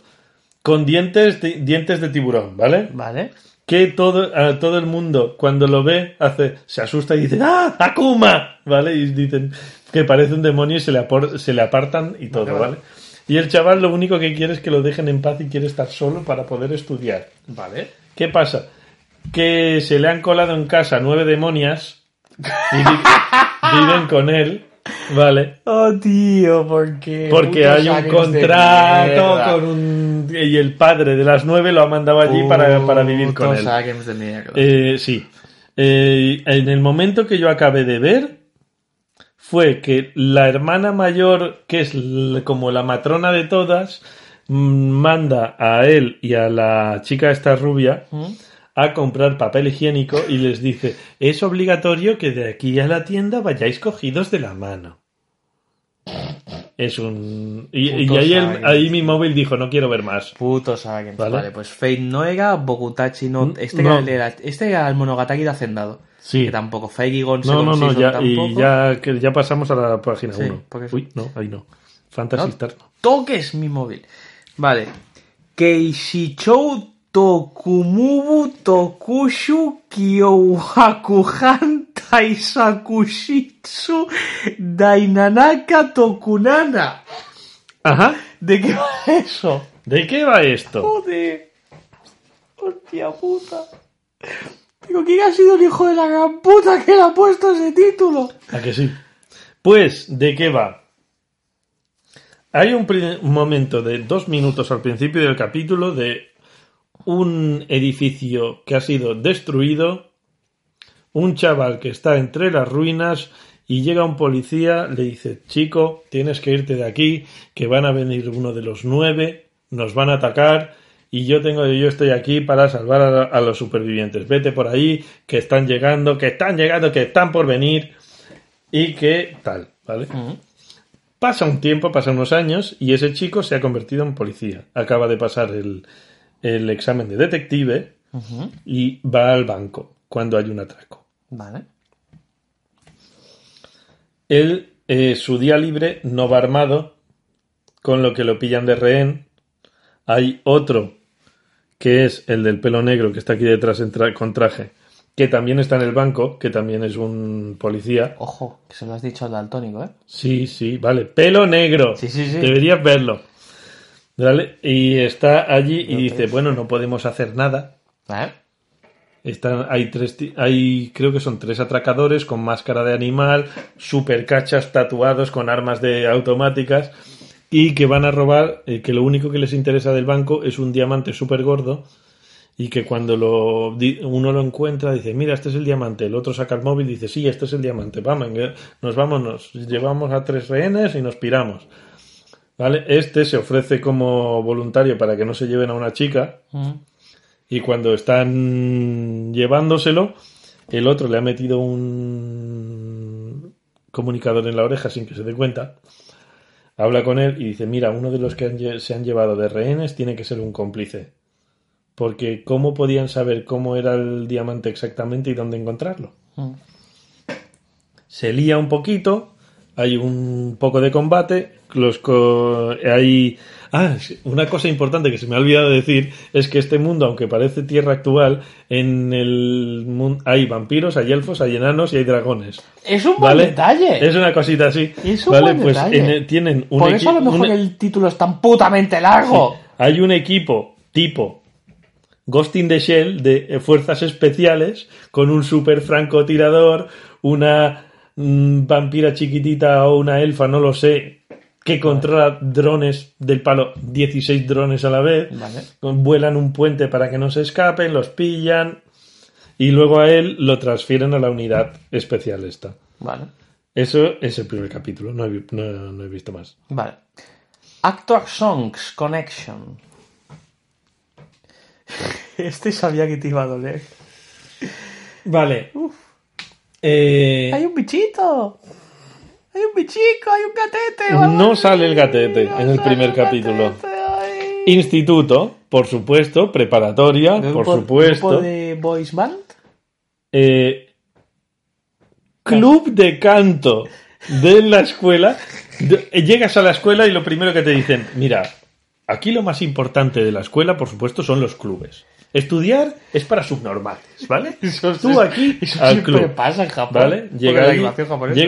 con dientes de, dientes de tiburón, ¿vale? Vale. Que todo, a todo el mundo cuando lo ve hace, se asusta y dice ¡Ah! ¡Akuma! ¿Vale? Y dicen que parece un demonio y se le, apor- se le apartan y todo, ¿vale? Y el chaval lo único que quiere es que lo dejen en paz y quiere estar solo para poder estudiar. Vale. ¿Qué pasa? Que se le han colado en casa nueve demonias y vi- viven con él, ¿vale? Oh, tío, ¿por qué? Porque Putos hay un contrato con un... Y el padre de las nueve lo ha mandado allí para, para vivir con él. de mierda. Eh, sí. Eh, en el momento que yo acabé de ver, fue que la hermana mayor, que es como la matrona de todas, mm, manda a él y a la chica esta rubia a comprar papel higiénico y les dice, es obligatorio que de aquí a la tienda vayáis cogidos de la mano. Es un... Y, ahí, el- aliens. ahí mi móvil dijo, no quiero ver más. Putos aliens. Vale. Vale. pues Fate no era, Bokutachi no. Este, No. Era, este era el Monogatari de Hacendado. Sí. Que tampoco. Fate y No, no, no, ya, tampoco. y ya, que ya pasamos a la página Sí, 1. porque- Uy, no, ahí no. Fantasy No Star no. toques mi móvil. Vale. Keishichou Tokumubu Tokushu Kyowakuhan Taisakushitsu Dainanaka Tokunana. Ajá. ¿De qué va eso? ¿De qué va esto? Joder. Hostia puta. Digo, ¿quién ha sido el hijo de la gran puta que le ha puesto ese título? ¿A que sí? Pues, ¿de qué va? Hay un momento de dos minutos al principio del capítulo de un edificio que ha sido destruido, un chaval que está entre las ruinas y llega un policía, le dice, chico, tienes que irte de aquí, que van a venir uno de los nueve, nos van a atacar y yo tengo, yo estoy aquí para salvar a, a los supervivientes. Vete por ahí, que están llegando, que están llegando, que están por venir y que tal, ¿vale? Pasa un tiempo, pasan unos años y ese chico se ha convertido en policía. Acaba de pasar el, el examen de detective y va al banco cuando hay un atraco. Vale. Él, eh, su día libre, no va armado, con lo que lo pillan de rehén. Hay otro, que es el del pelo negro, que está aquí detrás en tra- con traje, que también está en el banco, que también es un policía. Ojo, que se lo has dicho al daltónico, ¿eh? Sí, sí, vale. Pelo negro. Sí, sí, sí. Deberías verlo. ¿Vale? Y está allí y dice, bueno, no podemos hacer nada. ¿Vale? Están, hay tres, hay, creo que son tres atracadores con máscara de animal, super cachas tatuados con armas de automáticas y que van a robar, eh, que lo único que les interesa del banco es un diamante súper gordo y que cuando lo, uno lo encuentra dice, mira, este es el diamante, el otro saca el móvil y dice, sí, este es el diamante, vamos, nos vamos, nos llevamos a tres rehenes y nos piramos. ¿Vale? Este se ofrece como voluntario para que no se lleven a una chica y cuando están llevándoselo, el otro le ha metido un comunicador en la oreja sin que se dé cuenta. Habla con él y dice, mira, uno de los que han se han llevado de rehenes tiene que ser un cómplice. Porque ¿cómo podían saber cómo era el diamante exactamente y dónde encontrarlo? Se lía un poquito, hay un poco de combate, los co- hay... Ah, una cosa importante que se me ha olvidado decir es que este mundo, aunque parece tierra actual, en el mundo hay vampiros, hay elfos, hay enanos y hay dragones. Es un buen ¿Vale? detalle. Es una cosita así. Es un ¿Vale? buen pues detalle. en el- tienen un Por eso a lo mejor un- el título es tan putamente largo. hay un equipo tipo Ghost in the Shell de fuerzas especiales con un super francotirador, una vampira chiquitita o una elfa, no lo sé, que controla drones del palo, 16 drones a la vez, Vale. vuelan un puente para que no se escapen, los pillan y luego a él lo transfieren a la unidad especial esta. Vale. Eso es el primer capítulo, no he, vi- no- no he visto más. Vale. Actor Songs Connection. Este sabía que te iba a doler. Vale. Eh, ¡Hay un bichito! Hay un bichico, hay un gatete. No sale el gatete No en el primer el capítulo. gatete. Instituto, por supuesto, preparatoria, por supuesto. grupo de boys band? Eh, club de canto de la escuela. Eh, llegas a la escuela y lo primero que te dicen, mira, aquí lo más importante de la escuela, por supuesto, son los clubes. Estudiar es para subnormales, ¿vale? Tú aquí Eso al siempre club. pasa en Japón. ¿Vale? Llega, ahí-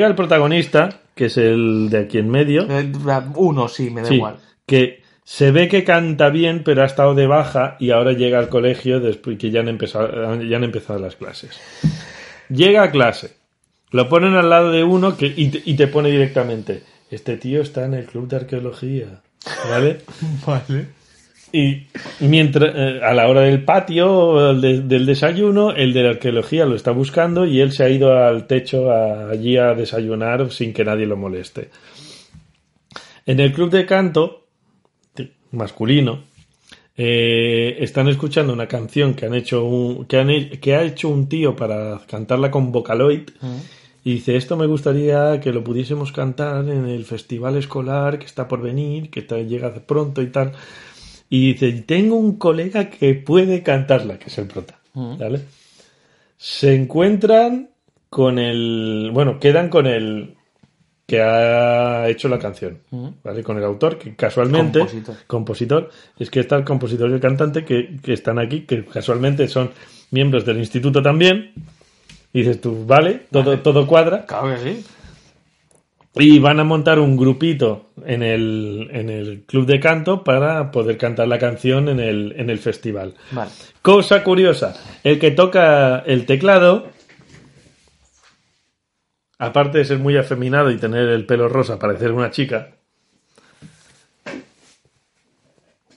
el protagonista, que es el de aquí en medio. Eh, Uno, sí, me da Sí, igual. que se ve que canta bien, pero ha estado de baja y ahora llega al colegio después que ya han empezado, ya han empezado las clases. Llega a clase, lo ponen al lado de uno que, y, te, y te pone directamente, este tío está en el club de arqueología, ¿vale? Vale. Y mientras, eh, a la hora del patio, el de- del desayuno, el de la arqueología lo está buscando y él se ha ido al techo a- allí a desayunar sin que nadie lo moleste. En el club de canto, masculino, eh, están escuchando una canción que han hecho un, que, han que ha hecho un tío para cantarla con Vocaloid. Y dice, esto me gustaría que lo pudiésemos cantar en el festival escolar que está por venir, que llega pronto y tal. Y dice, tengo un colega que puede cantarla, que es el prota. ¿Vale? Se encuentran con el... Bueno, quedan con el que ha hecho la canción, ¿vale? Con el autor, que casualmente... Compositor. compositor. Es que está el compositor y el cantante que, que están aquí, que casualmente son miembros del instituto también. Y dices tú, vale, todo, todo cuadra. Claro que sí. Y van a montar un grupito en el, en el club de canto para poder cantar la canción en el, en el festival. Vale. Cosa curiosa, el que toca el teclado, aparte de ser muy afeminado y tener el pelo rosa, parecer una chica,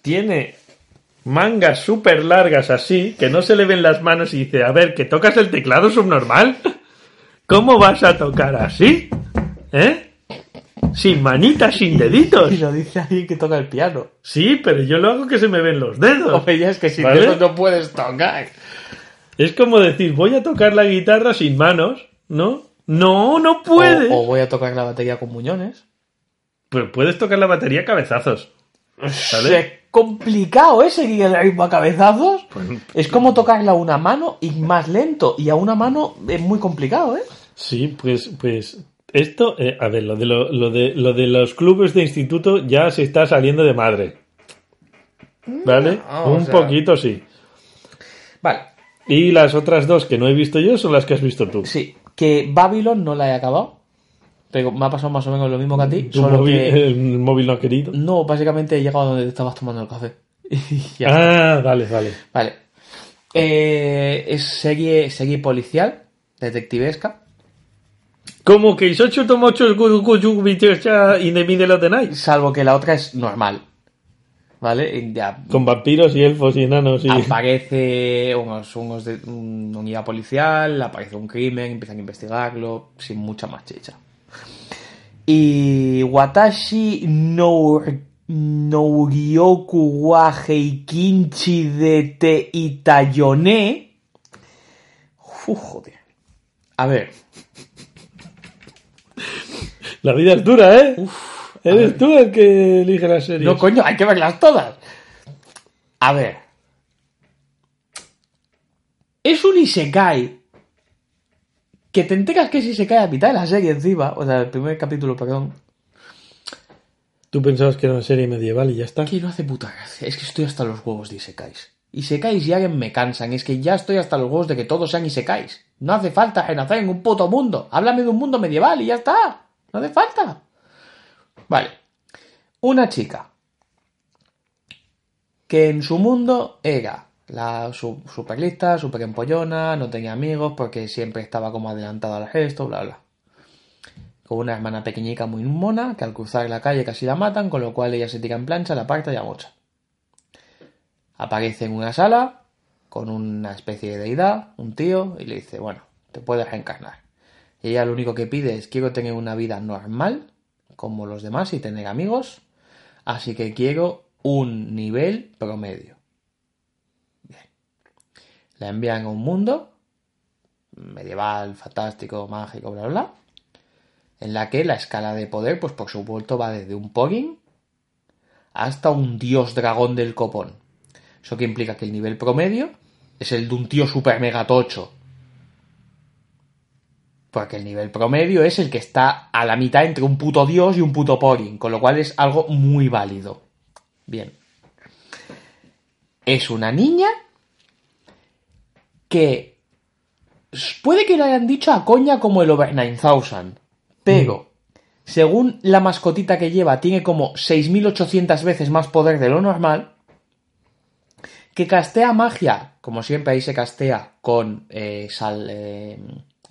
tiene mangas súper largas así, que no se le ven las manos y dice, a ver, que tocas el teclado subnormal. ¿Cómo vas a tocar así? ¿Eh? Sin manitas, sin deditos. Y lo dice alguien que toca el piano. Sí, pero yo lo hago que se me ven los dedos. Hombre, ya es que sin ¿Vale? eso no puedes tocar. Es como decir, voy a tocar la guitarra sin manos, ¿no? No, no puedes. O, o voy a tocar la batería con muñones. Pero puedes tocar la batería a cabezazos. ¿Vale? Es complicado, ¿eh? Seguir el ritmo a cabezazos. Es como tocarla a una mano y más lento. Y a una mano es muy complicado, ¿eh? Sí, pues, pues esto, eh, a ver, lo de, lo, lo de, lo de los clubes de instituto ya se está saliendo de madre. ¿Vale? Ah, Un sea- poquito sí. Vale. Y las otras dos que no he visto yo son las que has visto tú. Sí, que Babylon no la he acabado. Pero me ha pasado más o menos lo mismo que a ti. Tu Solo móvil, que... El móvil no querido. No, básicamente he llegado a donde estabas tomando el café. Ah, vale, vale. Vale. Eh, es serie, serie policial, detectivesca. Como que Isochu Tomocho in the middle of the night. Salvo que la otra es normal. ¿Vale? Ya Con vampiros y elfos y enanos y... aparece unos, unos de, una unidad policial, aparece un crimen, empiezan a investigarlo, sin mucha más chicha. Y Watashi no Nouryoku wa Heikinchi de te Itayone. Uf, joder. A ver, La vida es dura, ¿eh? Eres tú el que elige las series. no coño, hay que verlas todas. A ver. Es un Isekai que te enteras que es Isekai a mitad de la serie encima, o sea, el primer capítulo, perdón, Tú pensabas que era una serie medieval y ya está. que no hace puta gracia. Es que estoy hasta los huevos de Isekais. Isekais y alguien me cansan. Es que ya estoy hasta los huevos de que todos sean Isekais. No hace falta renacer en un puto mundo. Háblame de un mundo medieval y ya está. No hace falta. Vale. Una chica que en su mundo era la su, super lista, super empollona, no tenía amigos porque siempre estaba como adelantada al gesto, bla, bla. Con una hermana pequeñica muy mona que al cruzar la calle casi la matan, con lo cual ella se tira en plancha, la aparta y a mocha. Aparece en una sala con una especie de deidad, un tío, y le dice, bueno, te puedes reencarnar. Ella lo único que pide es quiero tener una vida normal, como los demás, y tener amigos, así que quiero un nivel promedio. Bien. La envían a un mundo medieval, fantástico, mágico, bla, bla. en la que la escala de poder, pues por supuesto, va desde un Pogging hasta un dios dragón del copón. Eso que implica que el nivel promedio es el de un tío super mega tocho. Porque el nivel promedio es el que está a la mitad entre un puto dios y un puto Pogging, con lo cual es algo muy válido. Bien. Es una niña que puede que lo hayan dicho a coña como el Over 9000, pero según la mascotita que lleva tiene como 6800 veces más poder de lo normal, que castea magia, como siempre ahí se castea con eh, sal... eh,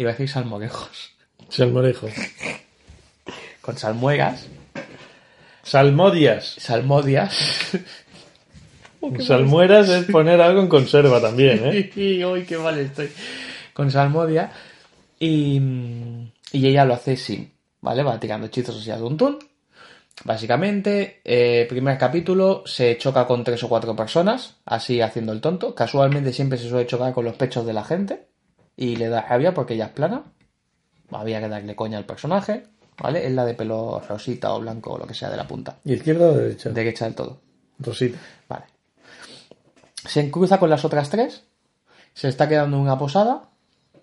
iba a decir salmorejos, Salmorejo. con salmuegas, Salmodias. salmodias. Salmueras es poner algo en conserva también, ¿eh? Y hoy qué mal estoy. Con Salmodia. Y, y ella lo hace sin, ¿vale? Va tirando hechizos así a tuntún. Básicamente, eh, primer capítulo se choca con tres o cuatro personas, así haciendo el tonto. Casualmente siempre se suele chocar con los pechos de la gente y le da rabia porque ella es plana. Había que darle coña al personaje, ¿vale? Es la de pelo rosita o blanco o lo que sea de la punta. ¿Izquierda o derecha? Derecha del todo. Rosita. Vale. Se cruza con las otras tres. Se está quedando en una posada.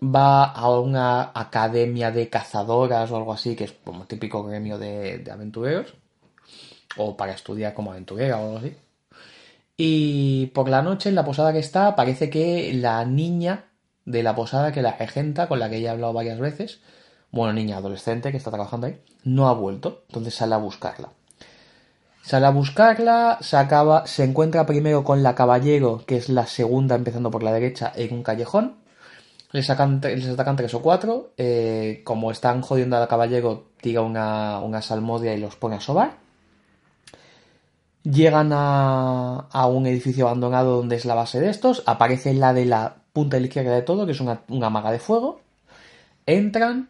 Va a una academia de cazadoras o algo así, que es como típico gremio de, de aventureros. O para estudiar como aventurera o algo así. Y por la noche, en la posada que está, parece que la niña de la posada que la regenta, con la que ella ha hablado varias veces, bueno, niña adolescente que está trabajando ahí, no ha vuelto. Entonces sale a buscarla. Sale a buscarla, se acaba, se encuentra primero con la caballero, que es la segunda, empezando por la derecha, en un callejón. Le sacan, les atacan tres o cuatro. eh, como están jodiendo a la caballero, tira una, una salmodia y los pone a sobar. Llegan a, a un edificio abandonado donde es la base de estos. Aparece la de la punta de izquierda de todo, que es una, maga de fuego. Entran,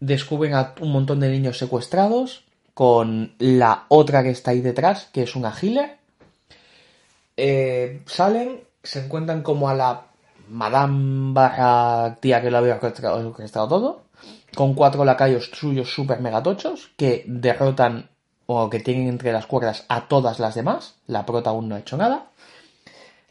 descubren a un montón de niños secuestrados con la otra que está ahí detrás, que es una healer. Eh, salen, se encuentran como a la madame barra tía que lo había orquestado todo, con cuatro lacayos suyos super megatochos que derrotan o que tienen entre las cuerdas a todas las demás. La prota aún no ha hecho nada.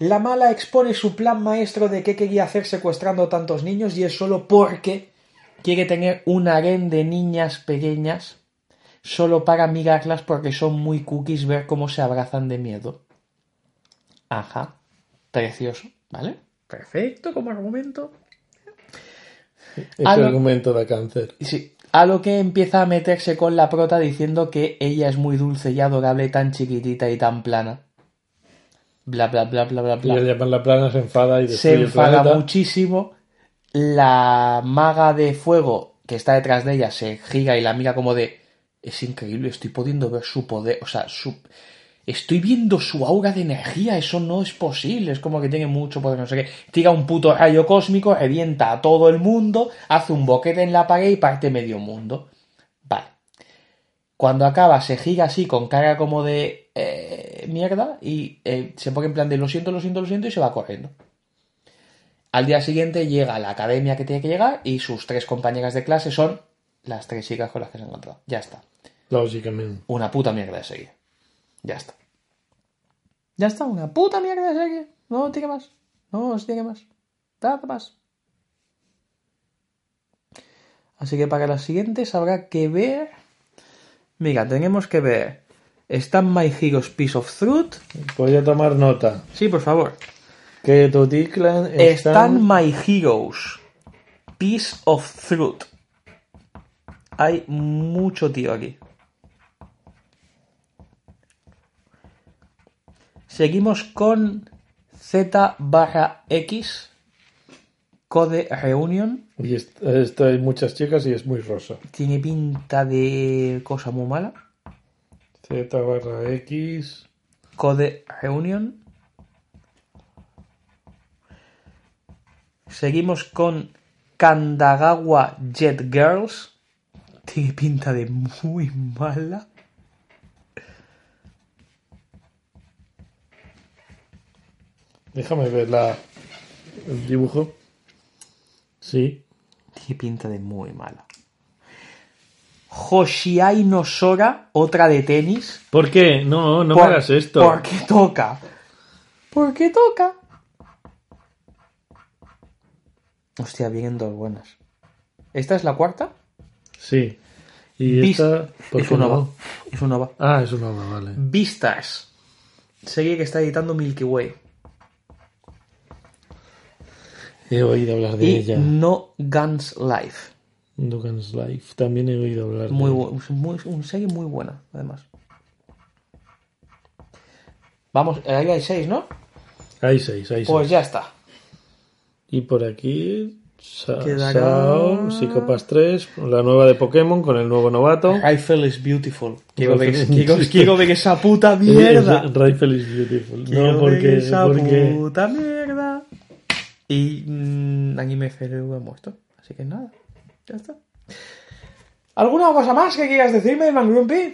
La mala expone su plan maestro de qué quería hacer secuestrando tantos niños y es solo porque quiere tener un harén de niñas pequeñas solo para mirarlas porque son muy cookies ver cómo se abrazan de miedo. Ajá, precioso, ¿vale? Perfecto como argumento. Este argumento da cáncer. Sí, a lo que empieza a meterse con la prota diciendo que ella es muy dulce y adorable, tan chiquitita y tan plana. Bla, bla, bla, bla, bla, Y al bla. llamar la plana se enfada y Se el enfada muchísimo. La maga de fuego que está detrás de ella se gira y la mira como de... Es increíble, estoy pudiendo ver su poder, o sea, su... Estoy viendo su aura de energía, eso no es posible, es como que tiene mucho poder, no sé qué. Tira un puto rayo cósmico, revienta a todo el mundo, hace un boquete en la pared y parte medio mundo. Vale. Cuando acaba se gira así con cara como de eh, mierda y eh, se pone en plan de lo siento, lo siento, lo siento y se va corriendo. Al día siguiente llega a la academia que tiene que llegar y sus tres compañeras de clase son las tres chicas con las que se ha encontrado. Ya está. Lógicamente. Una puta mierda de serie. Ya está. Ya está, una puta mierda de serie. No tiene más. No os tiene más. Nada más. Así que para las siguientes habrá que ver. Mira, tenemos que ver. Están My Heroes Piece of Truth. Voy a tomar nota. Sí, por favor. Que Toticlan Están están... My Heroes Piece of Truth. Hay mucho tío aquí. Seguimos con Z barra X. Code Reunion. Y est- esto hay muchas chicas y es muy rosa. Tiene pinta de cosa muy mala. Z barra X. Code Reunion. Seguimos con Kandagawa Jet Girls. Tiene pinta de muy mala. Déjame ver la, el dibujo. Sí. Tiene pinta de muy mala. Hoshiai no Sora, otra de tenis. ¿Por qué? No, no Por- me hagas esto. Porque toca. Porque toca. Hostia, vienen dos buenas. ¿Esta es la cuarta? Sí. Y Vis- esta... ¿por es qué un no? OVA. Es un OVA. Ah, es un OVA, vale. Vistas. Serie que está editando Milky Way. He oído hablar de Y ella. No Guns Life. Dugan's Life. También he oído hablar Muy, de muy, una serie muy buena, además. Vamos, ahí hay seis, ¿no? Hay seis, hay Pues seis. ya está. Y por aquí... Sa Sao, Psicopas 3, la nueva de Pokémon con el nuevo novato. Rifle is beautiful. Quiero ver, esa puta mierda. Eh, Rifle is beautiful. Quiero No, porque... esa porque... puta mierda. Y mm, Anime FLV ha muerto. Así que nada, ya está. ¿Alguna cosa más que quieras decirme, Man Grumpy?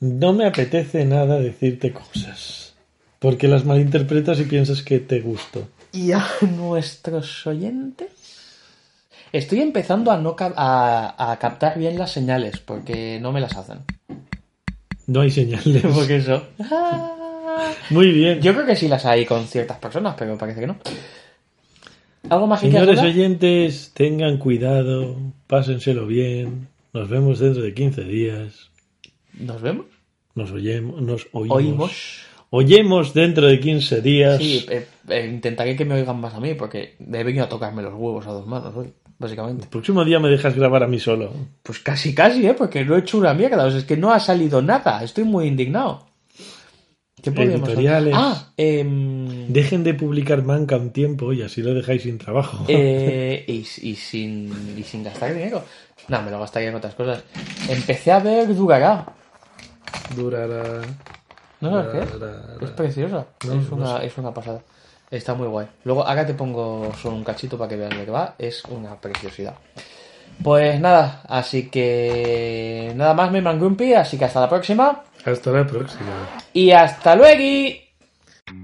No me apetece nada decirte cosas. Porque las malinterpretas y piensas que te gusto. Y a nuestros oyentes. Estoy empezando a, no a, a captar bien las señales porque no me las hacen. No hay señales. Porque eso. Muy bien. Yo creo que sí las hay con ciertas personas, pero parece que no. ¿Algo más Señores oyentes, tengan cuidado, pásenselo bien. Nos vemos dentro de 15 días. ¿Nos vemos? Nos oyemos, nos oímos. Oímos. Oyemos dentro de 15 días. Sí, eh, eh, intentaré que me oigan más a mí porque he venido a tocarme los huevos a dos manos hoy, básicamente. El próximo día me dejas grabar a mí solo. Pues casi, casi, ¿eh? Porque no he hecho una mierda. O sea, es que no ha salido nada. Estoy muy indignado. ¿Qué? Editoriales. Ah, em, Dejen de publicar manca un tiempo y así lo dejáis sin trabajo. eh, y, y sin, y sin gastar dinero. No, me lo gastaría en otras cosas. Empecé a ver Durará. Durará. ¿No sabes qué es? Preciosa. No, es, no una, sé. es una pasada. Está muy guay. Luego, acá te pongo solo un cachito para que vean de qué va. Es una preciosidad. Pues nada, así que nada más, mi man Grumpy, así que hasta la próxima Hasta la próxima. y hasta luego.